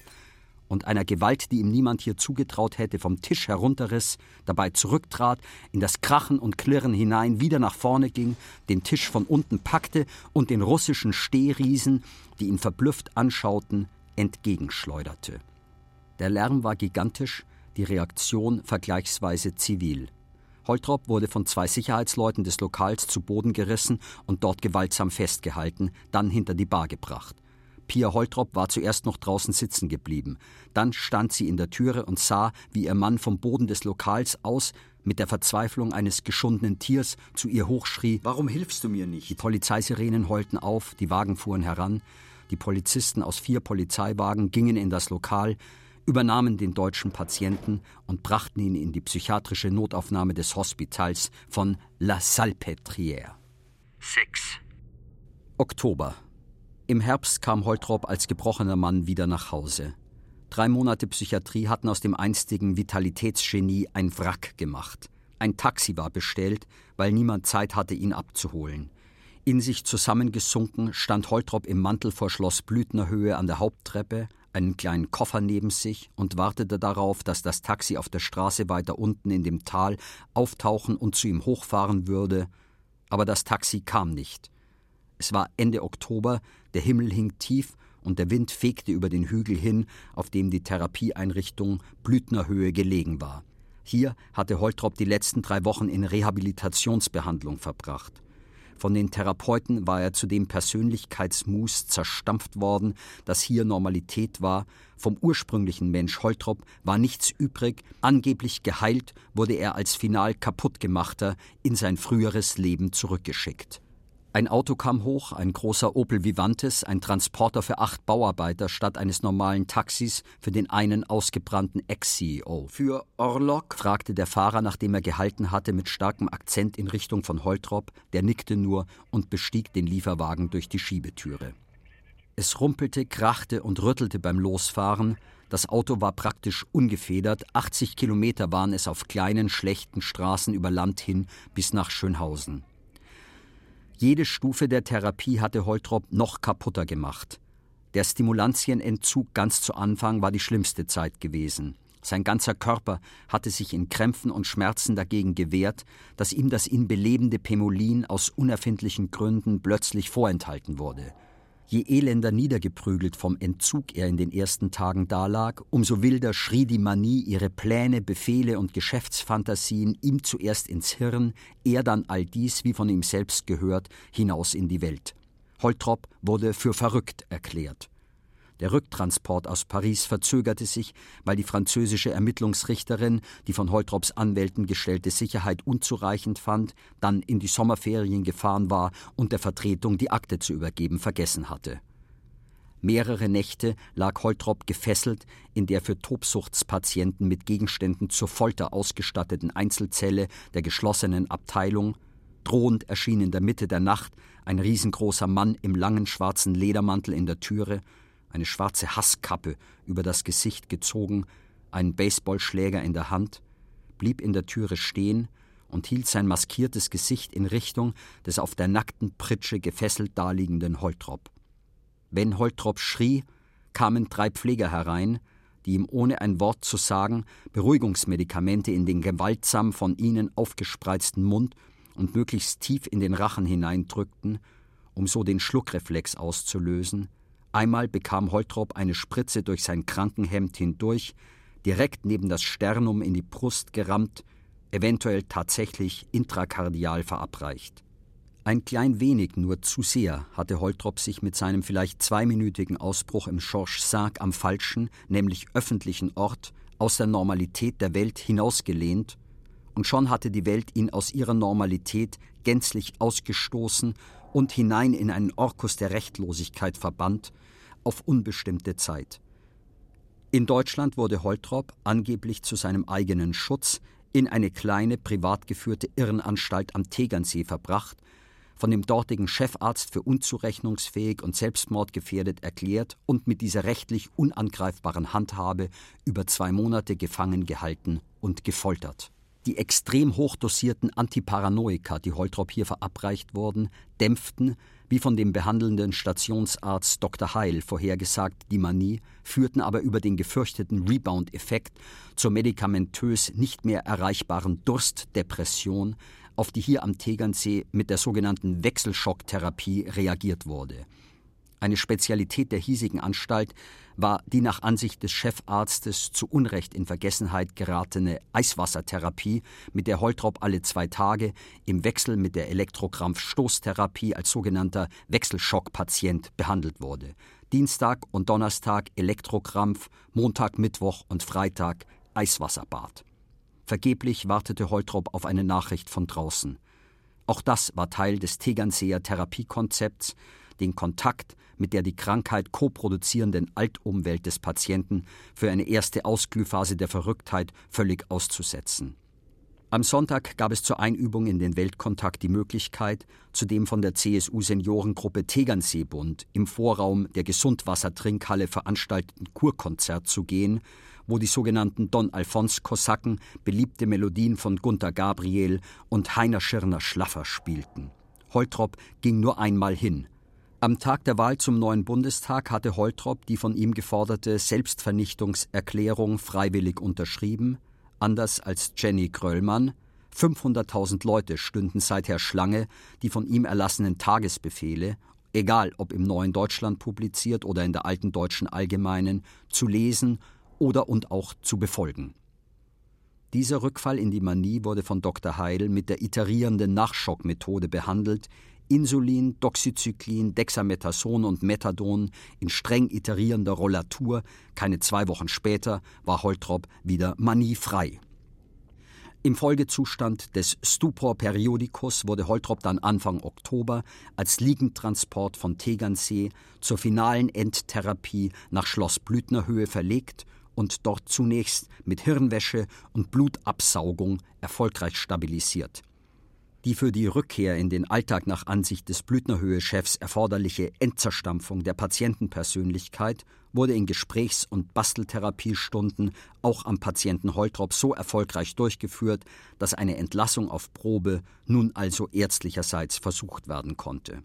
und einer Gewalt, die ihm niemand hier zugetraut hätte, vom Tisch herunterriss, dabei zurücktrat, in das Krachen und Klirren hinein, wieder nach vorne ging, den Tisch von unten packte und den russischen Stehriesen, die ihn verblüfft anschauten, entgegenschleuderte. Der Lärm war gigantisch, die Reaktion vergleichsweise zivil. Holtrop wurde von zwei Sicherheitsleuten des Lokals zu Boden gerissen und dort gewaltsam festgehalten, dann hinter die Bar gebracht. Pia Holtrop war zuerst noch draußen sitzen geblieben. Dann stand sie in der Türe und sah, wie ihr Mann vom Boden des Lokals aus mit der Verzweiflung eines geschundenen Tiers zu ihr hochschrie: Warum hilfst du mir nicht? Die Polizeisirenen heulten auf, die Wagen fuhren heran. Die Polizisten aus vier Polizeiwagen gingen in das Lokal, übernahmen den deutschen Patienten und brachten ihn in die psychiatrische Notaufnahme des Hospitals von La Salpêtrière. 6. Oktober im Herbst kam Holtrop als gebrochener Mann wieder nach Hause. Drei Monate Psychiatrie hatten aus dem einstigen Vitalitätsgenie ein Wrack gemacht. Ein Taxi war bestellt, weil niemand Zeit hatte, ihn abzuholen. In sich zusammengesunken stand Holtrop im Mantel vor Schloss Blüthner Höhe an der Haupttreppe, einen kleinen Koffer neben sich und wartete darauf, dass das Taxi auf der Straße weiter unten in dem Tal auftauchen und zu ihm hochfahren würde. Aber das Taxi kam nicht. Es war Ende Oktober, der Himmel hing tief und der Wind fegte über den Hügel hin, auf dem die Therapieeinrichtung Blüthner Höhe gelegen war. Hier hatte Holtrop die letzten drei Wochen in Rehabilitationsbehandlung verbracht. Von den Therapeuten war er zu dem Persönlichkeitsmus zerstampft worden, das hier Normalität war. Vom ursprünglichen Mensch Holtrop war nichts übrig. Angeblich geheilt wurde er als final kaputtgemachter in sein früheres Leben zurückgeschickt. Ein Auto kam hoch, ein großer Opel Vivantes, ein Transporter für acht Bauarbeiter statt eines normalen Taxis für den einen ausgebrannten Ex-CEO. Für Orlok? fragte der Fahrer, nachdem er gehalten hatte, mit starkem Akzent in Richtung von Holtrop. Der nickte nur und bestieg den Lieferwagen durch die Schiebetüre. Es rumpelte, krachte und rüttelte beim Losfahren. Das Auto war praktisch ungefedert. 80 Kilometer waren es auf kleinen, schlechten Straßen über Land hin bis nach Schönhausen. Jede Stufe der Therapie hatte Holtrop noch kaputter gemacht. Der Stimulantienentzug ganz zu Anfang war die schlimmste Zeit gewesen. Sein ganzer Körper hatte sich in Krämpfen und Schmerzen dagegen gewehrt, dass ihm das ihn belebende Pemolin aus unerfindlichen Gründen plötzlich vorenthalten wurde. Je elender niedergeprügelt vom Entzug er in den ersten Tagen dalag, umso wilder schrie die Manie ihre Pläne, Befehle und Geschäftsfantasien ihm zuerst ins Hirn, er dann all dies, wie von ihm selbst gehört, hinaus in die Welt. Holtrop wurde für verrückt erklärt. Der Rücktransport aus Paris verzögerte sich, weil die französische Ermittlungsrichterin die von Holtrops Anwälten gestellte Sicherheit unzureichend fand, dann in die Sommerferien gefahren war und der Vertretung die Akte zu übergeben vergessen hatte. Mehrere Nächte lag Holtrop gefesselt in der für Tobsuchtspatienten mit Gegenständen zur Folter ausgestatteten Einzelzelle der geschlossenen Abteilung. Drohend erschien in der Mitte der Nacht ein riesengroßer Mann im langen schwarzen Ledermantel in der Türe eine schwarze Hasskappe über das Gesicht gezogen, einen Baseballschläger in der Hand, blieb in der Türe stehen und hielt sein maskiertes Gesicht in Richtung des auf der nackten Pritsche gefesselt daliegenden Holtrop. Wenn Holtrop schrie, kamen drei Pfleger herein, die ihm ohne ein Wort zu sagen Beruhigungsmedikamente in den gewaltsam von ihnen aufgespreizten Mund und möglichst tief in den Rachen hineindrückten, um so den Schluckreflex auszulösen, Einmal bekam Holtrop eine Spritze durch sein Krankenhemd hindurch, direkt neben das Sternum in die Brust gerammt, eventuell tatsächlich intrakardial verabreicht. Ein klein wenig, nur zu sehr, hatte Holtrop sich mit seinem vielleicht zweiminütigen Ausbruch im Georges Sarg am falschen, nämlich öffentlichen Ort, aus der Normalität der Welt hinausgelehnt, und schon hatte die Welt ihn aus ihrer Normalität gänzlich ausgestoßen und hinein in einen Orkus der Rechtlosigkeit verbannt, auf unbestimmte Zeit. In Deutschland wurde Holtrop angeblich zu seinem eigenen Schutz in eine kleine privat geführte Irrenanstalt am Tegernsee verbracht, von dem dortigen Chefarzt für unzurechnungsfähig und selbstmordgefährdet erklärt und mit dieser rechtlich unangreifbaren Handhabe über zwei Monate gefangen gehalten und gefoltert. Die extrem hochdosierten Antiparanoika, die Holtrop hier verabreicht wurden, dämpften, wie von dem behandelnden Stationsarzt Dr. Heil vorhergesagt, die Manie, führten aber über den gefürchteten Rebound-Effekt zur medikamentös nicht mehr erreichbaren Durstdepression, auf die hier am Tegernsee mit der sogenannten Wechselschocktherapie reagiert wurde. Eine Spezialität der hiesigen Anstalt war die nach Ansicht des Chefarztes zu Unrecht in Vergessenheit geratene Eiswassertherapie, mit der Holtrop alle zwei Tage im Wechsel mit der Elektrokrampfstoßtherapie als sogenannter Wechselschockpatient behandelt wurde. Dienstag und Donnerstag Elektrokrampf, Montag, Mittwoch und Freitag Eiswasserbad. Vergeblich wartete Holtrop auf eine Nachricht von draußen. Auch das war Teil des Tegernseer Therapiekonzepts, den Kontakt mit der die Krankheit koproduzierenden Altumwelt des Patienten für eine erste Ausglühphase der Verrücktheit völlig auszusetzen. Am Sonntag gab es zur Einübung in den Weltkontakt die Möglichkeit, zu dem von der CSU-Seniorengruppe Tegernseebund im Vorraum der Gesundwassertrinkhalle veranstalteten Kurkonzert zu gehen, wo die sogenannten Don Alphons-Kosaken beliebte Melodien von Gunther Gabriel und Heiner Schirner Schlaffer spielten. Holtrop ging nur einmal hin, am Tag der Wahl zum neuen Bundestag hatte Holtrop die von ihm geforderte Selbstvernichtungserklärung freiwillig unterschrieben, anders als Jenny Gröllmann. 500.000 Leute stünden seither Schlange, die von ihm erlassenen Tagesbefehle, egal ob im Neuen Deutschland publiziert oder in der Alten Deutschen Allgemeinen, zu lesen oder und auch zu befolgen. Dieser Rückfall in die Manie wurde von Dr. Heil mit der iterierenden Nachschockmethode behandelt, Insulin, Doxycyclin, Dexamethason und Methadon in streng iterierender Rollatur. Keine zwei Wochen später war Holtrop wieder maniefrei. Im Folgezustand des Stupor Periodicus wurde Holtrop dann Anfang Oktober als Liegentransport von Tegernsee zur finalen Endtherapie nach Schloss Blüthnerhöhe verlegt und dort zunächst mit Hirnwäsche und Blutabsaugung erfolgreich stabilisiert. Die für die Rückkehr in den Alltag nach Ansicht des Blüthnerhöhe-Chefs erforderliche Entzerstampfung der Patientenpersönlichkeit wurde in Gesprächs- und Basteltherapiestunden auch am Patienten Holtrop so erfolgreich durchgeführt, dass eine Entlassung auf Probe nun also ärztlicherseits versucht werden konnte.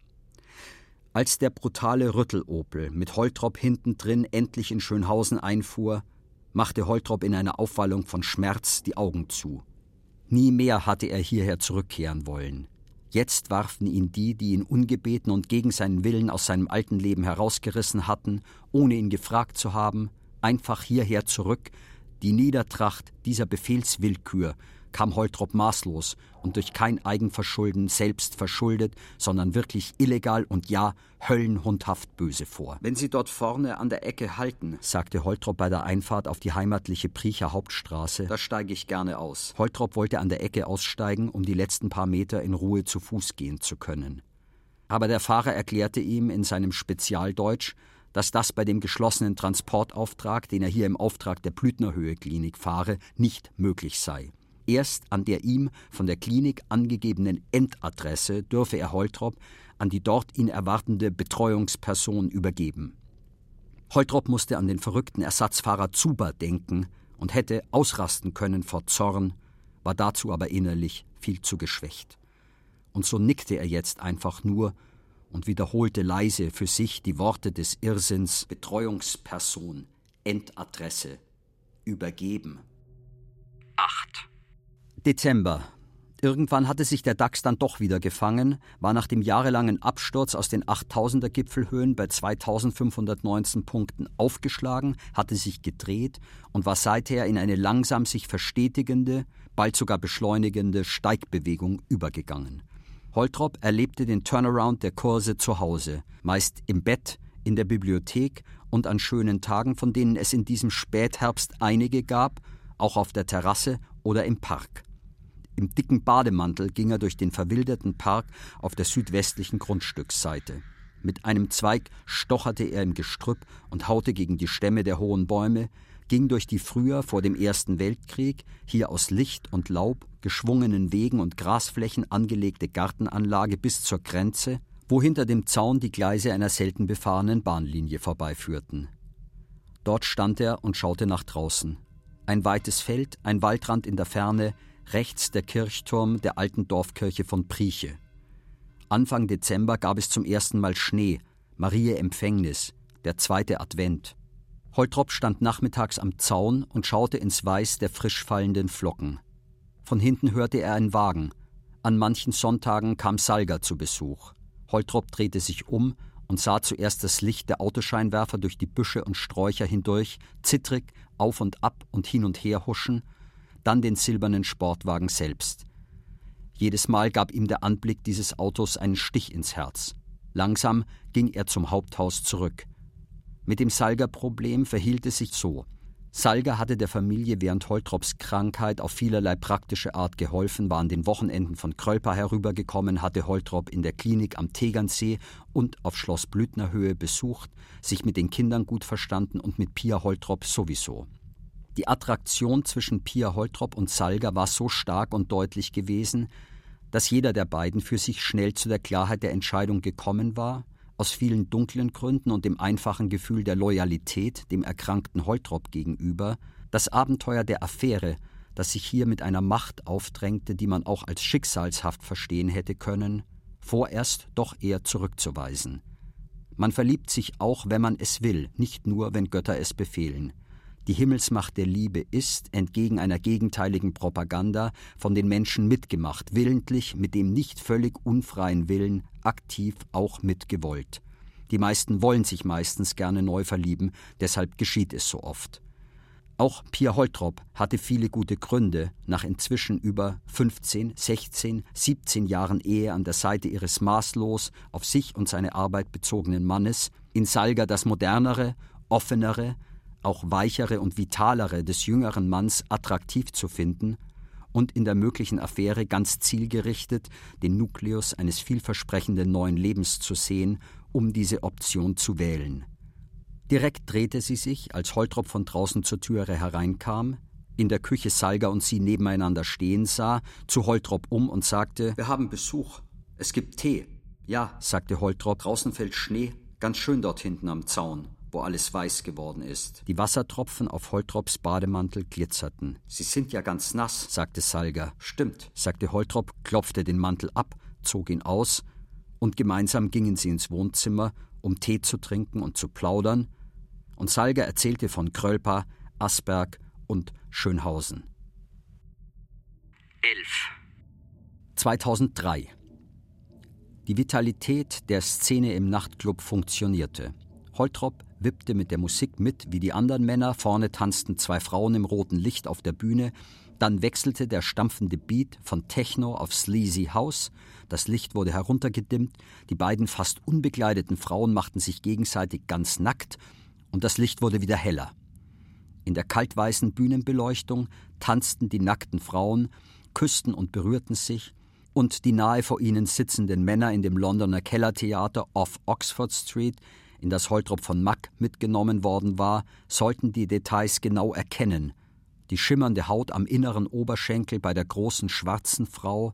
Als der brutale Rüttelopel mit Holtrop hintendrin endlich in Schönhausen einfuhr, machte Holtrop in einer Aufwallung von Schmerz die Augen zu. Nie mehr hatte er hierher zurückkehren wollen. Jetzt warfen ihn die, die ihn ungebeten und gegen seinen Willen aus seinem alten Leben herausgerissen hatten, ohne ihn gefragt zu haben, einfach hierher zurück, die Niedertracht dieser Befehlswillkür, kam Holtrop maßlos und durch kein Eigenverschulden selbst verschuldet, sondern wirklich illegal und ja höllenhundhaft böse vor. Wenn Sie dort vorne an der Ecke halten, sagte Holtrop bei der Einfahrt auf die heimatliche Priecher Hauptstraße, da steige ich gerne aus. Holtrop wollte an der Ecke aussteigen, um die letzten paar Meter in Ruhe zu Fuß gehen zu können. Aber der Fahrer erklärte ihm in seinem Spezialdeutsch, dass das bei dem geschlossenen Transportauftrag, den er hier im Auftrag der Blüthnerhöhe Klinik fahre, nicht möglich sei. Erst an der ihm von der Klinik angegebenen Endadresse dürfe er Holtrop an die dort ihn erwartende Betreuungsperson übergeben. Holtrop musste an den verrückten Ersatzfahrer Zuber denken und hätte ausrasten können vor Zorn, war dazu aber innerlich viel zu geschwächt. Und so nickte er jetzt einfach nur und wiederholte leise für sich die Worte des Irrsinns Betreuungsperson, Endadresse, übergeben. 8. Dezember. Irgendwann hatte sich der DAX dann doch wieder gefangen, war nach dem jahrelangen Absturz aus den 8000er Gipfelhöhen bei 2519 Punkten aufgeschlagen, hatte sich gedreht und war seither in eine langsam sich verstetigende, bald sogar beschleunigende Steigbewegung übergegangen. Holtrop erlebte den Turnaround der Kurse zu Hause, meist im Bett, in der Bibliothek und an schönen Tagen, von denen es in diesem Spätherbst einige gab, auch auf der Terrasse oder im Park. Im dicken Bademantel ging er durch den verwilderten Park auf der südwestlichen Grundstücksseite. Mit einem Zweig stocherte er im Gestrüpp und haute gegen die Stämme der hohen Bäume, ging durch die früher vor dem Ersten Weltkrieg hier aus Licht und Laub, geschwungenen Wegen und Grasflächen angelegte Gartenanlage bis zur Grenze, wo hinter dem Zaun die Gleise einer selten befahrenen Bahnlinie vorbeiführten. Dort stand er und schaute nach draußen. Ein weites Feld, ein Waldrand in der Ferne, rechts der Kirchturm der alten Dorfkirche von Prieche. Anfang Dezember gab es zum ersten Mal Schnee, Marie Empfängnis, der zweite Advent. Holtrop stand nachmittags am Zaun und schaute ins Weiß der frisch fallenden Flocken. Von hinten hörte er einen Wagen. An manchen Sonntagen kam Salga zu Besuch. Holtrop drehte sich um und sah zuerst das Licht der Autoscheinwerfer durch die Büsche und Sträucher hindurch, zittrig auf und ab und hin und her huschen dann den silbernen Sportwagen selbst. Jedes Mal gab ihm der Anblick dieses Autos einen Stich ins Herz. Langsam ging er zum Haupthaus zurück. Mit dem Salger-Problem verhielt es sich so. Salger hatte der Familie während Holtrops Krankheit auf vielerlei praktische Art geholfen, war an den Wochenenden von Krölper herübergekommen, hatte Holtrop in der Klinik am Tegernsee und auf Schloss Blüthnerhöhe besucht, sich mit den Kindern gut verstanden und mit Pia Holtrop sowieso. Die Attraktion zwischen Pia Holtrop und Salga war so stark und deutlich gewesen, dass jeder der beiden für sich schnell zu der Klarheit der Entscheidung gekommen war, aus vielen dunklen Gründen und dem einfachen Gefühl der Loyalität dem erkrankten Holtrop gegenüber, das Abenteuer der Affäre, das sich hier mit einer Macht aufdrängte, die man auch als schicksalshaft verstehen hätte können, vorerst doch eher zurückzuweisen. Man verliebt sich auch, wenn man es will, nicht nur, wenn Götter es befehlen. Die Himmelsmacht der Liebe ist, entgegen einer gegenteiligen Propaganda, von den Menschen mitgemacht, willentlich, mit dem nicht völlig unfreien Willen, aktiv auch mitgewollt. Die meisten wollen sich meistens gerne neu verlieben, deshalb geschieht es so oft. Auch Pia Holtrop hatte viele gute Gründe, nach inzwischen über 15, 16, 17 Jahren Ehe an der Seite ihres maßlos auf sich und seine Arbeit bezogenen Mannes, in Salga das modernere, offenere, auch weichere und vitalere des jüngeren Manns attraktiv zu finden und in der möglichen Affäre ganz zielgerichtet den Nukleus eines vielversprechenden neuen Lebens zu sehen, um diese Option zu wählen. Direkt drehte sie sich, als Holtrop von draußen zur Türe hereinkam, in der Küche Salga und sie nebeneinander stehen sah, zu Holtrop um und sagte: Wir haben Besuch. Es gibt Tee. Ja, sagte Holtrop, draußen fällt Schnee, ganz schön dort hinten am Zaun, wo alles weiß geworden ist. Die Wassertropfen auf Holtrops Bademantel glitzerten. Sie sind ja ganz nass, sagte Salga. Stimmt, sagte Holtrop, klopfte den Mantel ab, zog ihn aus, und gemeinsam gingen sie ins Wohnzimmer, um Tee zu trinken und zu plaudern, und Salga erzählte von Krölpa, Asberg und Schönhausen. 11. 2003 Die Vitalität der Szene im Nachtclub funktionierte. Holtrop wippte mit der Musik mit wie die anderen Männer, vorne tanzten zwei Frauen im roten Licht auf der Bühne, dann wechselte der stampfende Beat von Techno auf Sleazy House, das Licht wurde heruntergedimmt, die beiden fast unbekleideten Frauen machten sich gegenseitig ganz nackt. Und das Licht wurde wieder heller. In der kaltweißen Bühnenbeleuchtung tanzten die nackten Frauen, küssten und berührten sich, und die nahe vor ihnen sitzenden Männer in dem Londoner Kellertheater off Oxford Street, in das Holtrop von Mack mitgenommen worden war, sollten die Details genau erkennen. Die schimmernde Haut am inneren Oberschenkel bei der großen schwarzen Frau,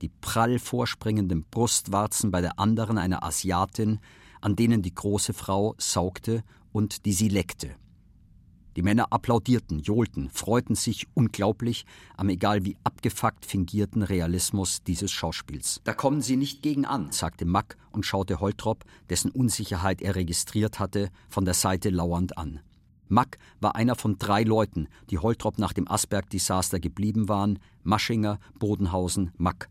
die prall vorspringenden Brustwarzen bei der anderen einer Asiatin, an denen die große Frau saugte und die sie leckte. Die Männer applaudierten, johlten, freuten sich unglaublich am egal wie abgefuckt fingierten Realismus dieses Schauspiels. Da kommen Sie nicht gegen an, sagte Mack und schaute Holtrop, dessen Unsicherheit er registriert hatte, von der Seite lauernd an. Mack war einer von drei Leuten, die Holtrop nach dem Asberg-Desaster geblieben waren: Maschinger, Bodenhausen, Mack.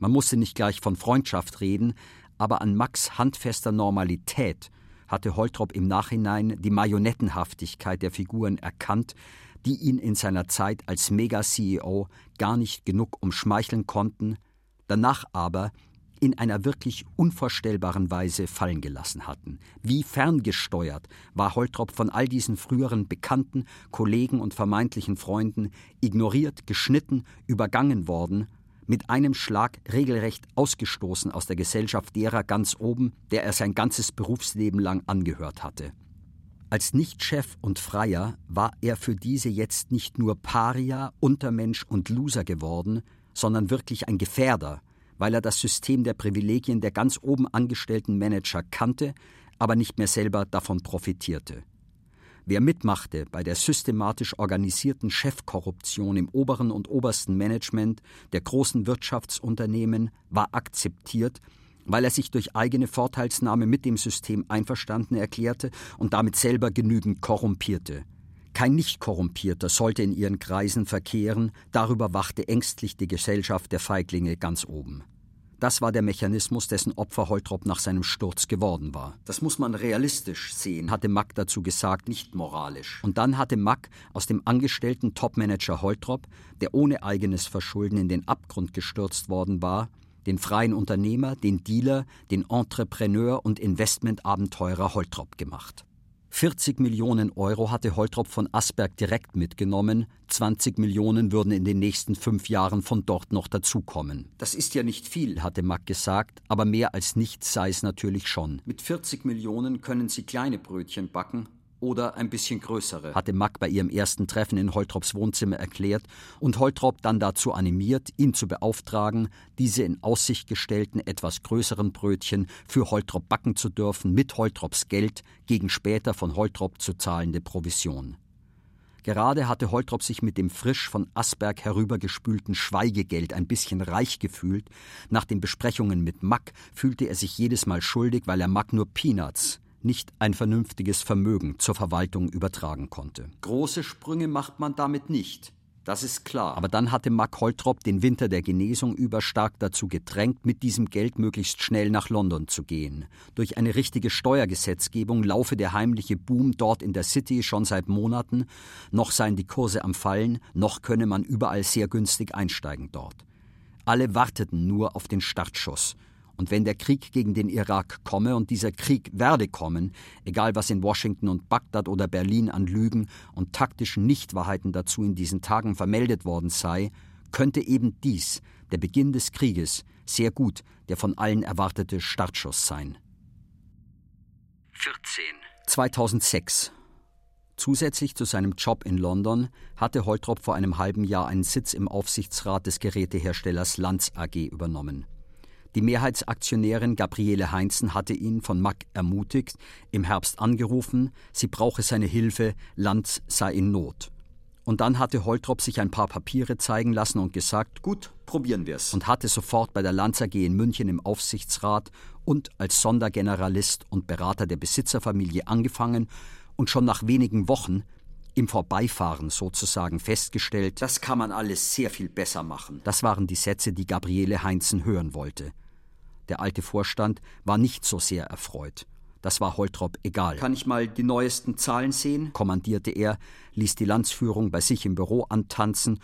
Man musste nicht gleich von Freundschaft reden, aber an Macks handfester Normalität hatte Holtrop im Nachhinein die Marionettenhaftigkeit der Figuren erkannt, die ihn in seiner Zeit als Mega-CEO gar nicht genug umschmeicheln konnten, danach aber in einer wirklich unvorstellbaren Weise fallen gelassen hatten. Wie ferngesteuert war Holtrop von all diesen früheren Bekannten, Kollegen und vermeintlichen Freunden ignoriert, geschnitten, übergangen worden mit einem Schlag regelrecht ausgestoßen aus der Gesellschaft derer ganz oben, der er sein ganzes Berufsleben lang angehört hatte. Als Nichtchef und Freier war er für diese jetzt nicht nur Paria, Untermensch und Loser geworden, sondern wirklich ein Gefährder, weil er das System der Privilegien der ganz oben angestellten Manager kannte, aber nicht mehr selber davon profitierte. Wer mitmachte bei der systematisch organisierten Chefkorruption im oberen und obersten Management der großen Wirtschaftsunternehmen, war akzeptiert, weil er sich durch eigene Vorteilsnahme mit dem System einverstanden erklärte und damit selber genügend korrumpierte. Kein Nicht-Korrumpierter sollte in ihren Kreisen verkehren, darüber wachte ängstlich die Gesellschaft der Feiglinge ganz oben. Das war der Mechanismus, dessen Opfer Holtrop nach seinem Sturz geworden war. Das muss man realistisch sehen, hatte Mack dazu gesagt, nicht moralisch. Und dann hatte Mack aus dem angestellten Topmanager Holtrop, der ohne eigenes Verschulden in den Abgrund gestürzt worden war, den freien Unternehmer, den Dealer, den Entrepreneur und Investmentabenteurer Holtrop gemacht. 40 Millionen Euro hatte Holtrop von Asberg direkt mitgenommen, 20 Millionen würden in den nächsten fünf Jahren von dort noch dazukommen. Das ist ja nicht viel, hatte Mack gesagt, aber mehr als nichts sei es natürlich schon. Mit 40 Millionen können Sie kleine Brötchen backen oder ein bisschen größere, hatte Mack bei ihrem ersten Treffen in Holtrops Wohnzimmer erklärt und Holtrop dann dazu animiert, ihn zu beauftragen, diese in Aussicht gestellten etwas größeren Brötchen für Holtrop backen zu dürfen, mit Holtrops Geld gegen später von Holtrop zu zahlende Provision. Gerade hatte Holtrop sich mit dem frisch von Asberg herübergespülten Schweigegeld ein bisschen reich gefühlt. Nach den Besprechungen mit Mack fühlte er sich jedes Mal schuldig, weil er Mack nur Peanuts, nicht ein vernünftiges Vermögen zur Verwaltung übertragen konnte. Große Sprünge macht man damit nicht. Das ist klar. Aber dann hatte Mack Holtrop den Winter der Genesung über stark dazu gedrängt, mit diesem Geld möglichst schnell nach London zu gehen. Durch eine richtige Steuergesetzgebung laufe der heimliche Boom dort in der City schon seit Monaten, noch seien die Kurse am Fallen, noch könne man überall sehr günstig einsteigen dort. Alle warteten nur auf den Startschuss. Und wenn der Krieg gegen den Irak komme, und dieser Krieg werde kommen, egal was in Washington und Bagdad oder Berlin an Lügen und taktischen Nichtwahrheiten dazu in diesen Tagen vermeldet worden sei, könnte eben dies, der Beginn des Krieges, sehr gut der von allen erwartete Startschuss sein. 14. 2006. Zusätzlich zu seinem Job in London hatte Holtrop vor einem halben Jahr einen Sitz im Aufsichtsrat des Geräteherstellers Lanz AG übernommen. Die Mehrheitsaktionärin Gabriele Heinzen hatte ihn von Mack ermutigt, im Herbst angerufen, sie brauche seine Hilfe, Lanz sei in Not. Und dann hatte Holtrop sich ein paar Papiere zeigen lassen und gesagt, gut, probieren wir's. Und hatte sofort bei der Lanz AG in München im Aufsichtsrat und als Sondergeneralist und Berater der Besitzerfamilie angefangen und schon nach wenigen Wochen im Vorbeifahren sozusagen festgestellt, das kann man alles sehr viel besser machen. Das waren die Sätze, die Gabriele Heinzen hören wollte. Der alte Vorstand war nicht so sehr erfreut. Das war Holtrop egal. Kann ich mal die neuesten Zahlen sehen? kommandierte er, ließ die Landsführung bei sich im Büro antanzen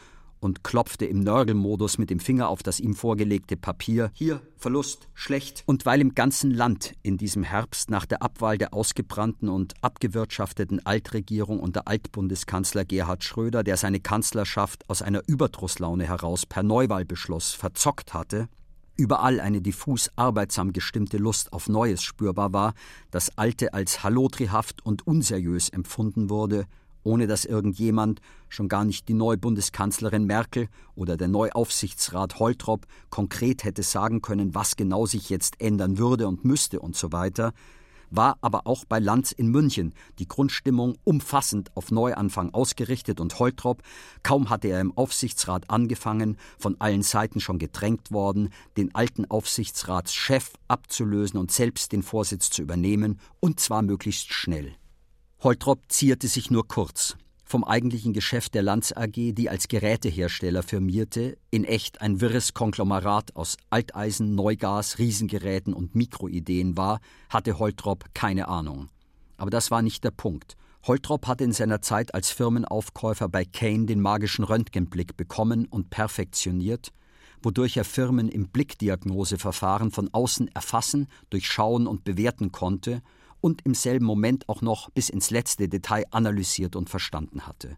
und klopfte im Nörgelmodus mit dem Finger auf das ihm vorgelegte Papier. Hier, Verlust, schlecht. Und weil im ganzen Land in diesem Herbst nach der Abwahl der ausgebrannten und abgewirtschafteten Altregierung unter Altbundeskanzler Gerhard Schröder, der seine Kanzlerschaft aus einer Überdrusslaune heraus per Neuwahlbeschluss verzockt hatte, überall eine diffus arbeitsam gestimmte Lust auf Neues spürbar war, das Alte als hallotrihaft und unseriös empfunden wurde, ohne dass irgendjemand, schon gar nicht die neue Bundeskanzlerin Merkel oder der Neuaufsichtsrat Holtrop, konkret hätte sagen können, was genau sich jetzt ändern würde und müsste und so weiter, war aber auch bei Lanz in München die Grundstimmung umfassend auf Neuanfang ausgerichtet und Holtrop, kaum hatte er im Aufsichtsrat angefangen, von allen Seiten schon gedrängt worden, den alten Aufsichtsratschef abzulösen und selbst den Vorsitz zu übernehmen, und zwar möglichst schnell. Holtrop zierte sich nur kurz vom eigentlichen Geschäft der Lanz AG, die als Gerätehersteller firmierte, in echt ein wirres Konglomerat aus Alteisen, Neugas, Riesengeräten und Mikroideen war, hatte Holtrop keine Ahnung. Aber das war nicht der Punkt. Holtrop hatte in seiner Zeit als Firmenaufkäufer bei Kane den magischen Röntgenblick bekommen und perfektioniert, wodurch er Firmen im Blickdiagnoseverfahren von außen erfassen, durchschauen und bewerten konnte und im selben Moment auch noch bis ins letzte Detail analysiert und verstanden hatte.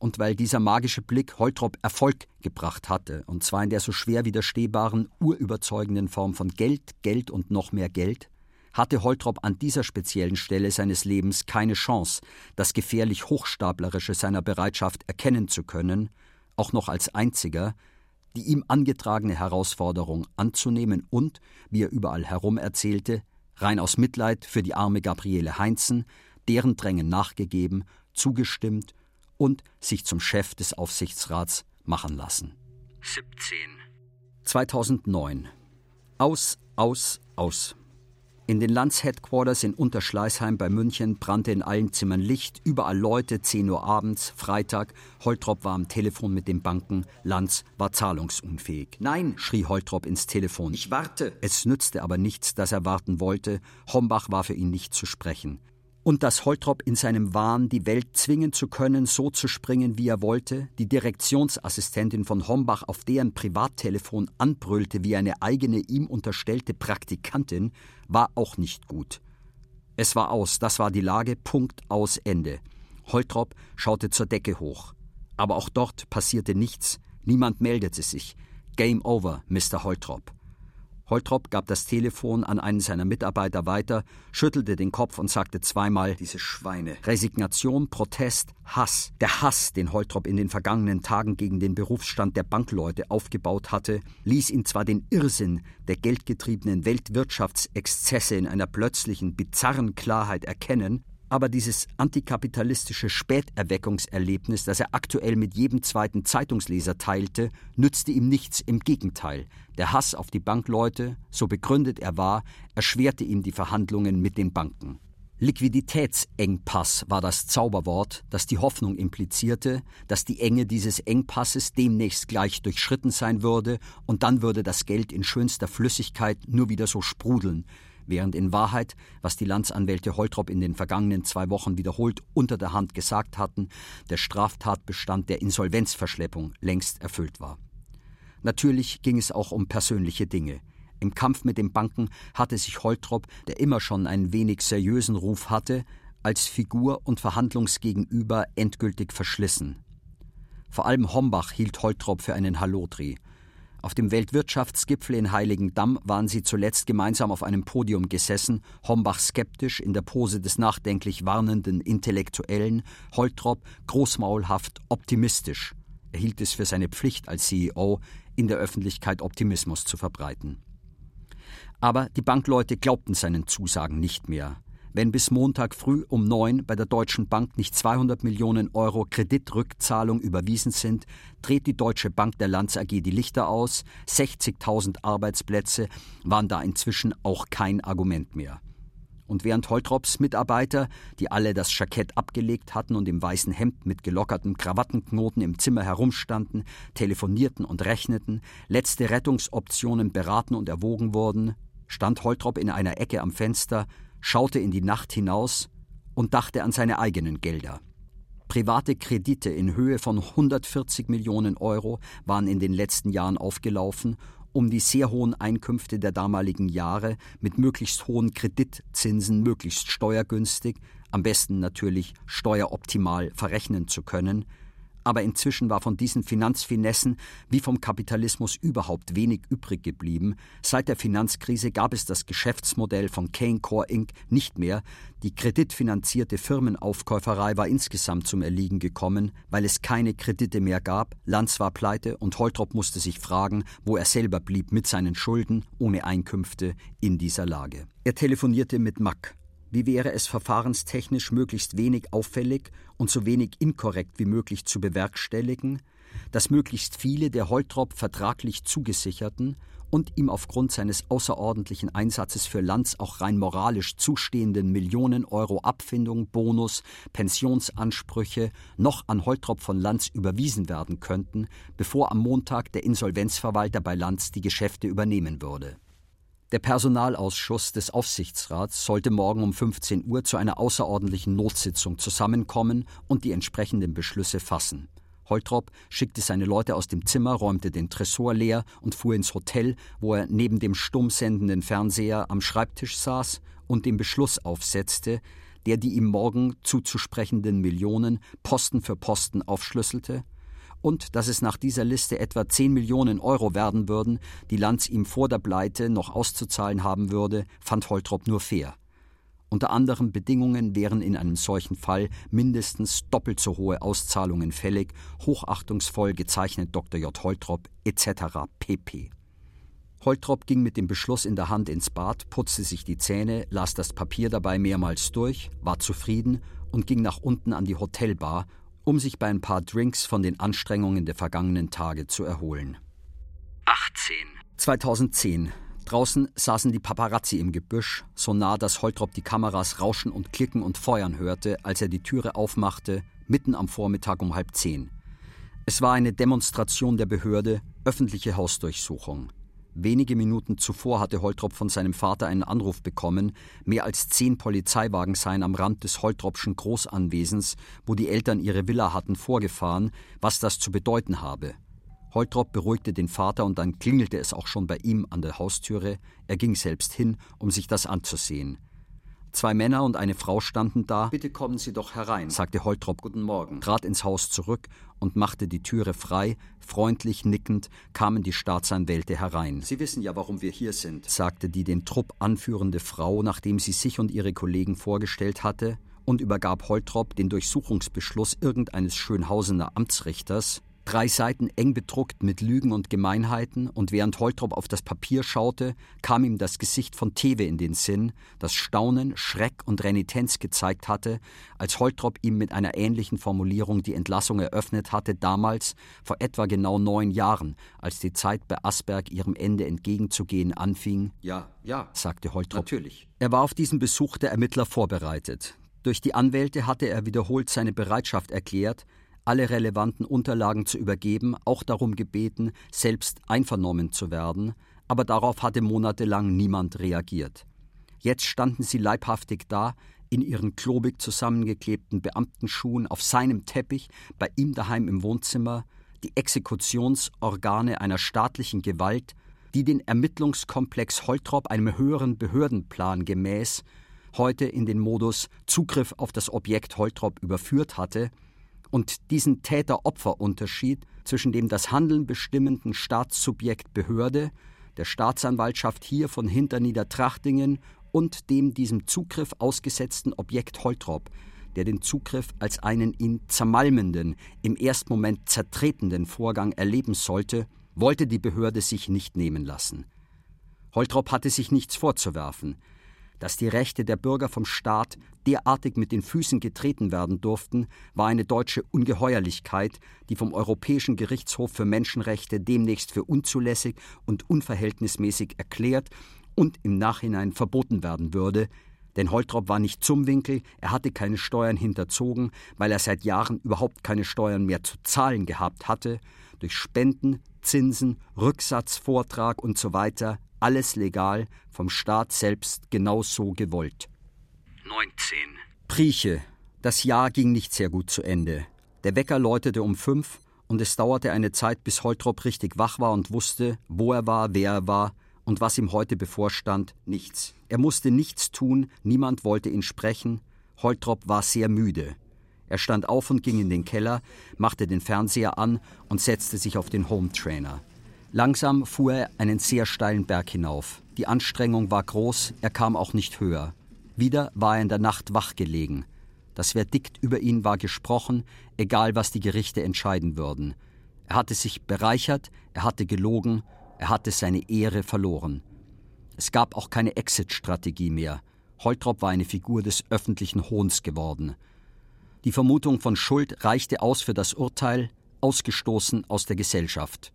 Und weil dieser magische Blick Holtrop Erfolg gebracht hatte, und zwar in der so schwer widerstehbaren, urüberzeugenden Form von Geld, Geld und noch mehr Geld, hatte Holtrop an dieser speziellen Stelle seines Lebens keine Chance, das gefährlich Hochstaplerische seiner Bereitschaft erkennen zu können, auch noch als einziger, die ihm angetragene Herausforderung anzunehmen und, wie er überall herum erzählte, rein aus Mitleid für die arme Gabriele Heinzen, deren Drängen nachgegeben, zugestimmt und sich zum Chef des Aufsichtsrats machen lassen. 17. 2009. Aus, aus, aus. In den Lands-Headquarters in Unterschleißheim bei München brannte in allen Zimmern Licht, überall Leute, 10 Uhr abends, Freitag. Holtrop war am Telefon mit den Banken, Lanz war zahlungsunfähig. Nein, schrie Holtrop ins Telefon. Ich warte. Es nützte aber nichts, dass er warten wollte. Hombach war für ihn nicht zu sprechen und dass Holtrop in seinem Wahn, die Welt zwingen zu können, so zu springen, wie er wollte, die Direktionsassistentin von Hombach auf deren Privattelefon anbrüllte wie eine eigene ihm unterstellte Praktikantin, war auch nicht gut. Es war aus, das war die Lage, Punkt aus Ende. Holtrop schaute zur Decke hoch. Aber auch dort passierte nichts, niemand meldete sich. Game over, Mr. Holtrop. Holtrop gab das Telefon an einen seiner Mitarbeiter weiter, schüttelte den Kopf und sagte zweimal Diese Schweine. Resignation, Protest, Hass. Der Hass, den Holtrop in den vergangenen Tagen gegen den Berufsstand der Bankleute aufgebaut hatte, ließ ihn zwar den Irrsinn der geldgetriebenen Weltwirtschaftsexzesse in einer plötzlichen, bizarren Klarheit erkennen, aber dieses antikapitalistische Späterweckungserlebnis, das er aktuell mit jedem zweiten Zeitungsleser teilte, nützte ihm nichts, im Gegenteil. Der Hass auf die Bankleute, so begründet er war, erschwerte ihm die Verhandlungen mit den Banken. Liquiditätsengpass war das Zauberwort, das die Hoffnung implizierte, dass die Enge dieses Engpasses demnächst gleich durchschritten sein würde, und dann würde das Geld in schönster Flüssigkeit nur wieder so sprudeln, während in Wahrheit, was die Landsanwälte Holtrop in den vergangenen zwei Wochen wiederholt unter der Hand gesagt hatten, der Straftatbestand der Insolvenzverschleppung längst erfüllt war. Natürlich ging es auch um persönliche Dinge. Im Kampf mit den Banken hatte sich Holtrop, der immer schon einen wenig seriösen Ruf hatte, als Figur und Verhandlungsgegenüber endgültig verschlissen. Vor allem Hombach hielt Holtrop für einen Hallodri. Auf dem Weltwirtschaftsgipfel in Heiligendamm waren sie zuletzt gemeinsam auf einem Podium gesessen, Hombach skeptisch in der Pose des nachdenklich warnenden Intellektuellen, Holtrop großmaulhaft optimistisch. Er hielt es für seine Pflicht als CEO, in der Öffentlichkeit Optimismus zu verbreiten. Aber die Bankleute glaubten seinen Zusagen nicht mehr. Wenn bis Montag früh um neun bei der Deutschen Bank nicht 200 Millionen Euro Kreditrückzahlung überwiesen sind, dreht die Deutsche Bank der Lanz AG die Lichter aus. 60.000 Arbeitsplätze waren da inzwischen auch kein Argument mehr. Und während Holtrops Mitarbeiter, die alle das Jackett abgelegt hatten und im weißen Hemd mit gelockerten Krawattenknoten im Zimmer herumstanden, telefonierten und rechneten, letzte Rettungsoptionen beraten und erwogen wurden, stand Holtrop in einer Ecke am Fenster, schaute in die Nacht hinaus und dachte an seine eigenen Gelder. Private Kredite in Höhe von 140 Millionen Euro waren in den letzten Jahren aufgelaufen, um die sehr hohen Einkünfte der damaligen Jahre mit möglichst hohen Kreditzinsen möglichst steuergünstig, am besten natürlich steueroptimal verrechnen zu können, aber inzwischen war von diesen Finanzfinessen wie vom Kapitalismus überhaupt wenig übrig geblieben. Seit der Finanzkrise gab es das Geschäftsmodell von Kane Core Inc. nicht mehr. Die kreditfinanzierte Firmenaufkäuferei war insgesamt zum Erliegen gekommen, weil es keine Kredite mehr gab. Lanz war pleite und Holtrop musste sich fragen, wo er selber blieb mit seinen Schulden ohne Einkünfte in dieser Lage. Er telefonierte mit Mack. Wie wäre es verfahrenstechnisch möglichst wenig auffällig und so wenig inkorrekt wie möglich zu bewerkstelligen, dass möglichst viele der Holtrop vertraglich zugesicherten und ihm aufgrund seines außerordentlichen Einsatzes für Lanz auch rein moralisch zustehenden Millionen Euro Abfindung, Bonus, Pensionsansprüche noch an Holtrop von Lanz überwiesen werden könnten, bevor am Montag der Insolvenzverwalter bei Lanz die Geschäfte übernehmen würde. Der Personalausschuss des Aufsichtsrats sollte morgen um 15 Uhr zu einer außerordentlichen Notsitzung zusammenkommen und die entsprechenden Beschlüsse fassen. Holtrop schickte seine Leute aus dem Zimmer, räumte den Tresor leer und fuhr ins Hotel, wo er neben dem stumm sendenden Fernseher am Schreibtisch saß und den Beschluss aufsetzte, der die ihm morgen zuzusprechenden Millionen Posten für Posten aufschlüsselte und dass es nach dieser Liste etwa 10 Millionen Euro werden würden, die Lanz ihm vor der Pleite noch auszuzahlen haben würde, fand Holtrop nur fair. Unter anderen Bedingungen wären in einem solchen Fall mindestens doppelt so hohe Auszahlungen fällig, hochachtungsvoll gezeichnet Dr. J. Holtrop etc. pp. Holtrop ging mit dem Beschluss in der Hand ins Bad, putzte sich die Zähne, las das Papier dabei mehrmals durch, war zufrieden und ging nach unten an die Hotelbar, um sich bei ein paar Drinks von den Anstrengungen der vergangenen Tage zu erholen. 18. 2010. Draußen saßen die Paparazzi im Gebüsch, so nah, dass Holtrop die Kameras rauschen und klicken und feuern hörte, als er die Türe aufmachte, mitten am Vormittag um halb zehn. Es war eine Demonstration der Behörde, öffentliche Hausdurchsuchung. Wenige Minuten zuvor hatte Holtrop von seinem Vater einen Anruf bekommen, mehr als zehn Polizeiwagen seien am Rand des Holtropschen Großanwesens, wo die Eltern ihre Villa hatten, vorgefahren, was das zu bedeuten habe. Holtrop beruhigte den Vater und dann klingelte es auch schon bei ihm an der Haustüre. Er ging selbst hin, um sich das anzusehen. Zwei Männer und eine Frau standen da. Bitte kommen Sie doch herein, sagte Holtrop. Guten Morgen. Trat ins Haus zurück und machte die Türe frei. Freundlich nickend kamen die Staatsanwälte herein. Sie wissen ja, warum wir hier sind, sagte die den Trupp anführende Frau, nachdem sie sich und ihre Kollegen vorgestellt hatte, und übergab Holtrop den Durchsuchungsbeschluss irgendeines Schönhausener Amtsrichters, Drei Seiten eng bedruckt mit Lügen und Gemeinheiten, und während Holtrop auf das Papier schaute, kam ihm das Gesicht von Tewe in den Sinn, das Staunen, Schreck und Renitenz gezeigt hatte, als Holtrop ihm mit einer ähnlichen Formulierung die Entlassung eröffnet hatte, damals, vor etwa genau neun Jahren, als die Zeit bei Asberg ihrem Ende entgegenzugehen anfing. Ja, ja, sagte Holtrop. Natürlich. Er war auf diesen Besuch der Ermittler vorbereitet. Durch die Anwälte hatte er wiederholt seine Bereitschaft erklärt, alle relevanten Unterlagen zu übergeben, auch darum gebeten, selbst einvernommen zu werden, aber darauf hatte monatelang niemand reagiert. Jetzt standen sie leibhaftig da, in ihren klobig zusammengeklebten Beamtenschuhen auf seinem Teppich, bei ihm daheim im Wohnzimmer, die Exekutionsorgane einer staatlichen Gewalt, die den Ermittlungskomplex Holtrop einem höheren Behördenplan gemäß heute in den Modus Zugriff auf das Objekt Holtrop überführt hatte und diesen Täter-Opfer-Unterschied zwischen dem das Handeln bestimmenden Staatssubjekt Behörde, der Staatsanwaltschaft hier von Hinterniedertrachtingen und dem diesem Zugriff ausgesetzten Objekt Holtrop, der den Zugriff als einen ihn zermalmenden, im ersten Moment zertretenden Vorgang erleben sollte, wollte die Behörde sich nicht nehmen lassen. Holtrop hatte sich nichts vorzuwerfen. Dass die Rechte der Bürger vom Staat derartig mit den Füßen getreten werden durften, war eine deutsche Ungeheuerlichkeit, die vom Europäischen Gerichtshof für Menschenrechte demnächst für unzulässig und unverhältnismäßig erklärt und im Nachhinein verboten werden würde, denn Holtrop war nicht zum Winkel, er hatte keine Steuern hinterzogen, weil er seit Jahren überhaupt keine Steuern mehr zu zahlen gehabt hatte, durch Spenden, Zinsen, Rücksatz, Vortrag und so weiter alles legal, vom Staat selbst genauso gewollt. 19. Prieche. Das Jahr ging nicht sehr gut zu Ende. Der Wecker läutete um fünf und es dauerte eine Zeit, bis Holtrop richtig wach war und wusste, wo er war, wer er war und was ihm heute bevorstand, nichts. Er musste nichts tun, niemand wollte ihn sprechen. Holtrop war sehr müde. Er stand auf und ging in den Keller, machte den Fernseher an und setzte sich auf den Home Trainer. Langsam fuhr er einen sehr steilen Berg hinauf. Die Anstrengung war groß, er kam auch nicht höher. Wieder war er in der Nacht wach gelegen. Das Verdikt über ihn war gesprochen, egal was die Gerichte entscheiden würden. Er hatte sich bereichert, er hatte gelogen, er hatte seine Ehre verloren. Es gab auch keine Exit-Strategie mehr. Holtrop war eine Figur des öffentlichen Hohns geworden. Die Vermutung von Schuld reichte aus für das Urteil, ausgestoßen aus der Gesellschaft.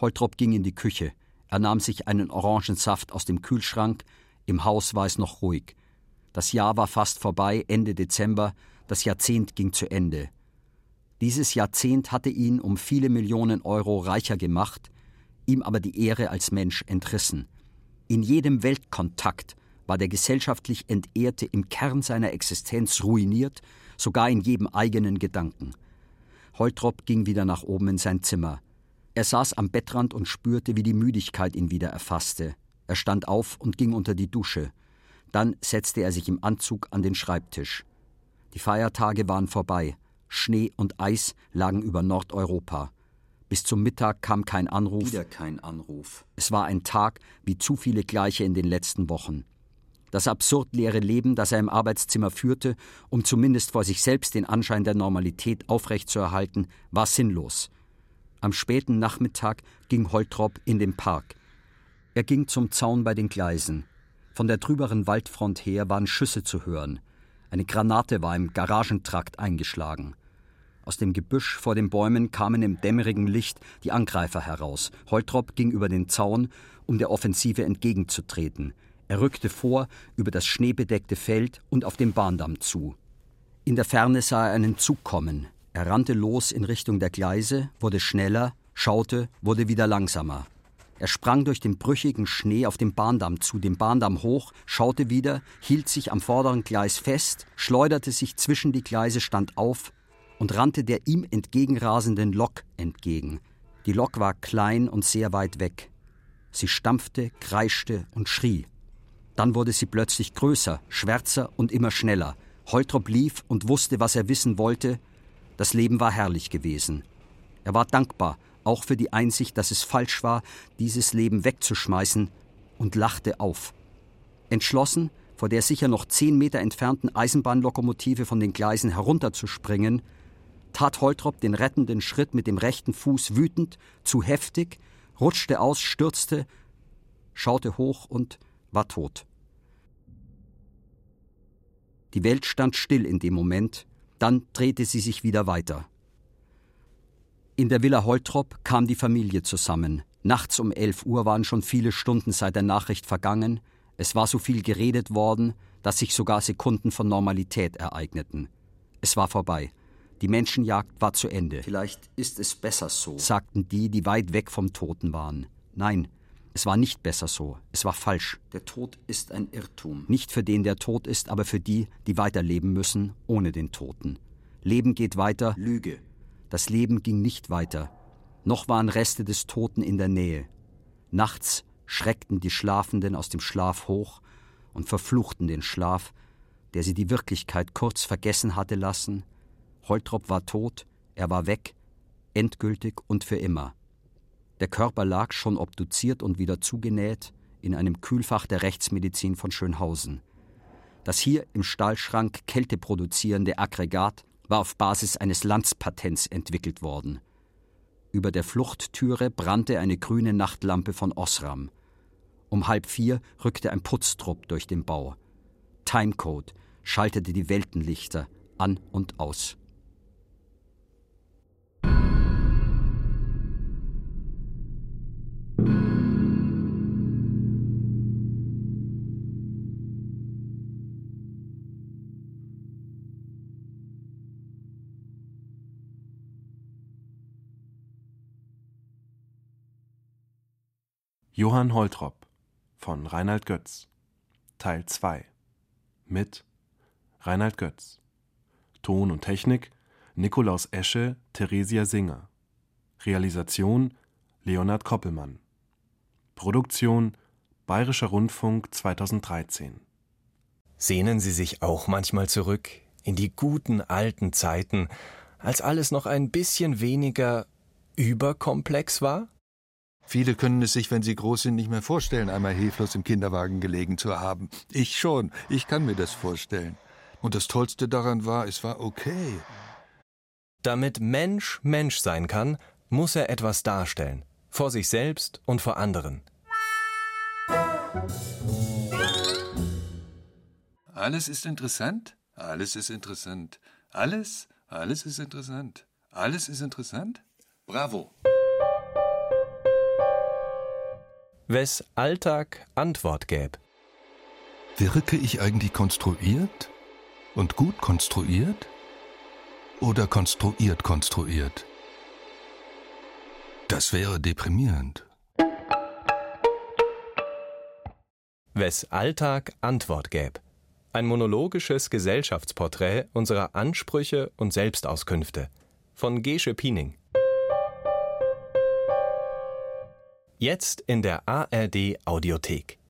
Holtrop ging in die Küche. Er nahm sich einen Orangensaft aus dem Kühlschrank. Im Haus war es noch ruhig. Das Jahr war fast vorbei, Ende Dezember. Das Jahrzehnt ging zu Ende. Dieses Jahrzehnt hatte ihn um viele Millionen Euro reicher gemacht, ihm aber die Ehre als Mensch entrissen. In jedem Weltkontakt war der gesellschaftlich Entehrte im Kern seiner Existenz ruiniert, sogar in jedem eigenen Gedanken. Holtrop ging wieder nach oben in sein Zimmer. Er saß am Bettrand und spürte, wie die Müdigkeit ihn wieder erfasste. Er stand auf und ging unter die Dusche. Dann setzte er sich im Anzug an den Schreibtisch. Die Feiertage waren vorbei. Schnee und Eis lagen über Nordeuropa. Bis zum Mittag kam kein Anruf. Wieder kein Anruf. Es war ein Tag wie zu viele gleiche in den letzten Wochen. Das absurd leere Leben, das er im Arbeitszimmer führte, um zumindest vor sich selbst den Anschein der Normalität aufrechtzuerhalten, war sinnlos. Am späten Nachmittag ging Holtrop in den Park. Er ging zum Zaun bei den Gleisen. Von der trüberen Waldfront her waren Schüsse zu hören. Eine Granate war im Garagentrakt eingeschlagen. Aus dem Gebüsch vor den Bäumen kamen im dämmerigen Licht die Angreifer heraus. Holtrop ging über den Zaun, um der Offensive entgegenzutreten. Er rückte vor über das schneebedeckte Feld und auf den Bahndamm zu. In der Ferne sah er einen Zug kommen. Er rannte los in Richtung der Gleise, wurde schneller, schaute, wurde wieder langsamer. Er sprang durch den brüchigen Schnee auf den Bahndamm zu, den Bahndamm hoch, schaute wieder, hielt sich am vorderen Gleis fest, schleuderte sich zwischen die Gleise, stand auf und rannte der ihm entgegenrasenden Lok entgegen. Die Lok war klein und sehr weit weg. Sie stampfte, kreischte und schrie. Dann wurde sie plötzlich größer, schwärzer und immer schneller. Holtrop lief und wusste, was er wissen wollte, das Leben war herrlich gewesen. Er war dankbar, auch für die Einsicht, dass es falsch war, dieses Leben wegzuschmeißen, und lachte auf. Entschlossen, vor der sicher noch zehn Meter entfernten Eisenbahnlokomotive von den Gleisen herunterzuspringen, tat Holtrop den rettenden Schritt mit dem rechten Fuß wütend, zu heftig, rutschte aus, stürzte, schaute hoch und war tot. Die Welt stand still in dem Moment, dann drehte sie sich wieder weiter. In der Villa Holtrop kam die Familie zusammen. Nachts um elf Uhr waren schon viele Stunden seit der Nachricht vergangen. Es war so viel geredet worden, dass sich sogar Sekunden von Normalität ereigneten. Es war vorbei. Die Menschenjagd war zu Ende. Vielleicht ist es besser so, sagten die, die weit weg vom Toten waren. Nein, es war nicht besser so. Es war falsch. Der Tod ist ein Irrtum. Nicht für den, der tot ist, aber für die, die weiterleben müssen, ohne den Toten. Leben geht weiter. Lüge. Das Leben ging nicht weiter. Noch waren Reste des Toten in der Nähe. Nachts schreckten die Schlafenden aus dem Schlaf hoch und verfluchten den Schlaf, der sie die Wirklichkeit kurz vergessen hatte lassen. Holtrop war tot, er war weg, endgültig und für immer. Der Körper lag schon obduziert und wieder zugenäht in einem Kühlfach der Rechtsmedizin von Schönhausen. Das hier im Stahlschrank kälteproduzierende Aggregat war auf Basis eines Landspatents entwickelt worden. Über der Fluchttüre brannte eine grüne Nachtlampe von Osram. Um halb vier rückte ein Putztrupp durch den Bau. Timecode schaltete die Weltenlichter an und aus. Johann Holtrop von Reinhard Götz Teil 2 mit Reinhard Götz. Ton und Technik Nikolaus Esche, Theresia Singer. Realisation Leonhard Koppelmann. Produktion Bayerischer Rundfunk 2013 Sehnen Sie sich auch manchmal zurück in die guten alten Zeiten, als alles noch ein bisschen weniger überkomplex war? Viele können es sich, wenn sie groß sind, nicht mehr vorstellen, einmal hilflos im Kinderwagen gelegen zu haben. Ich schon. Ich kann mir das vorstellen. Und das Tollste daran war, es war okay. Damit Mensch Mensch sein kann, muss er etwas darstellen. Vor sich selbst und vor anderen. Alles ist interessant. Alles ist interessant. Alles, alles ist interessant. Alles ist interessant. Bravo. Wes Alltag Antwort gäb. Wirke ich eigentlich konstruiert? Und gut konstruiert? Oder konstruiert konstruiert? Das wäre deprimierend. Wes Alltag Antwort gäb. Ein monologisches Gesellschaftsporträt unserer Ansprüche und Selbstauskünfte von Gesche Piening. Jetzt in der ARD Audiothek.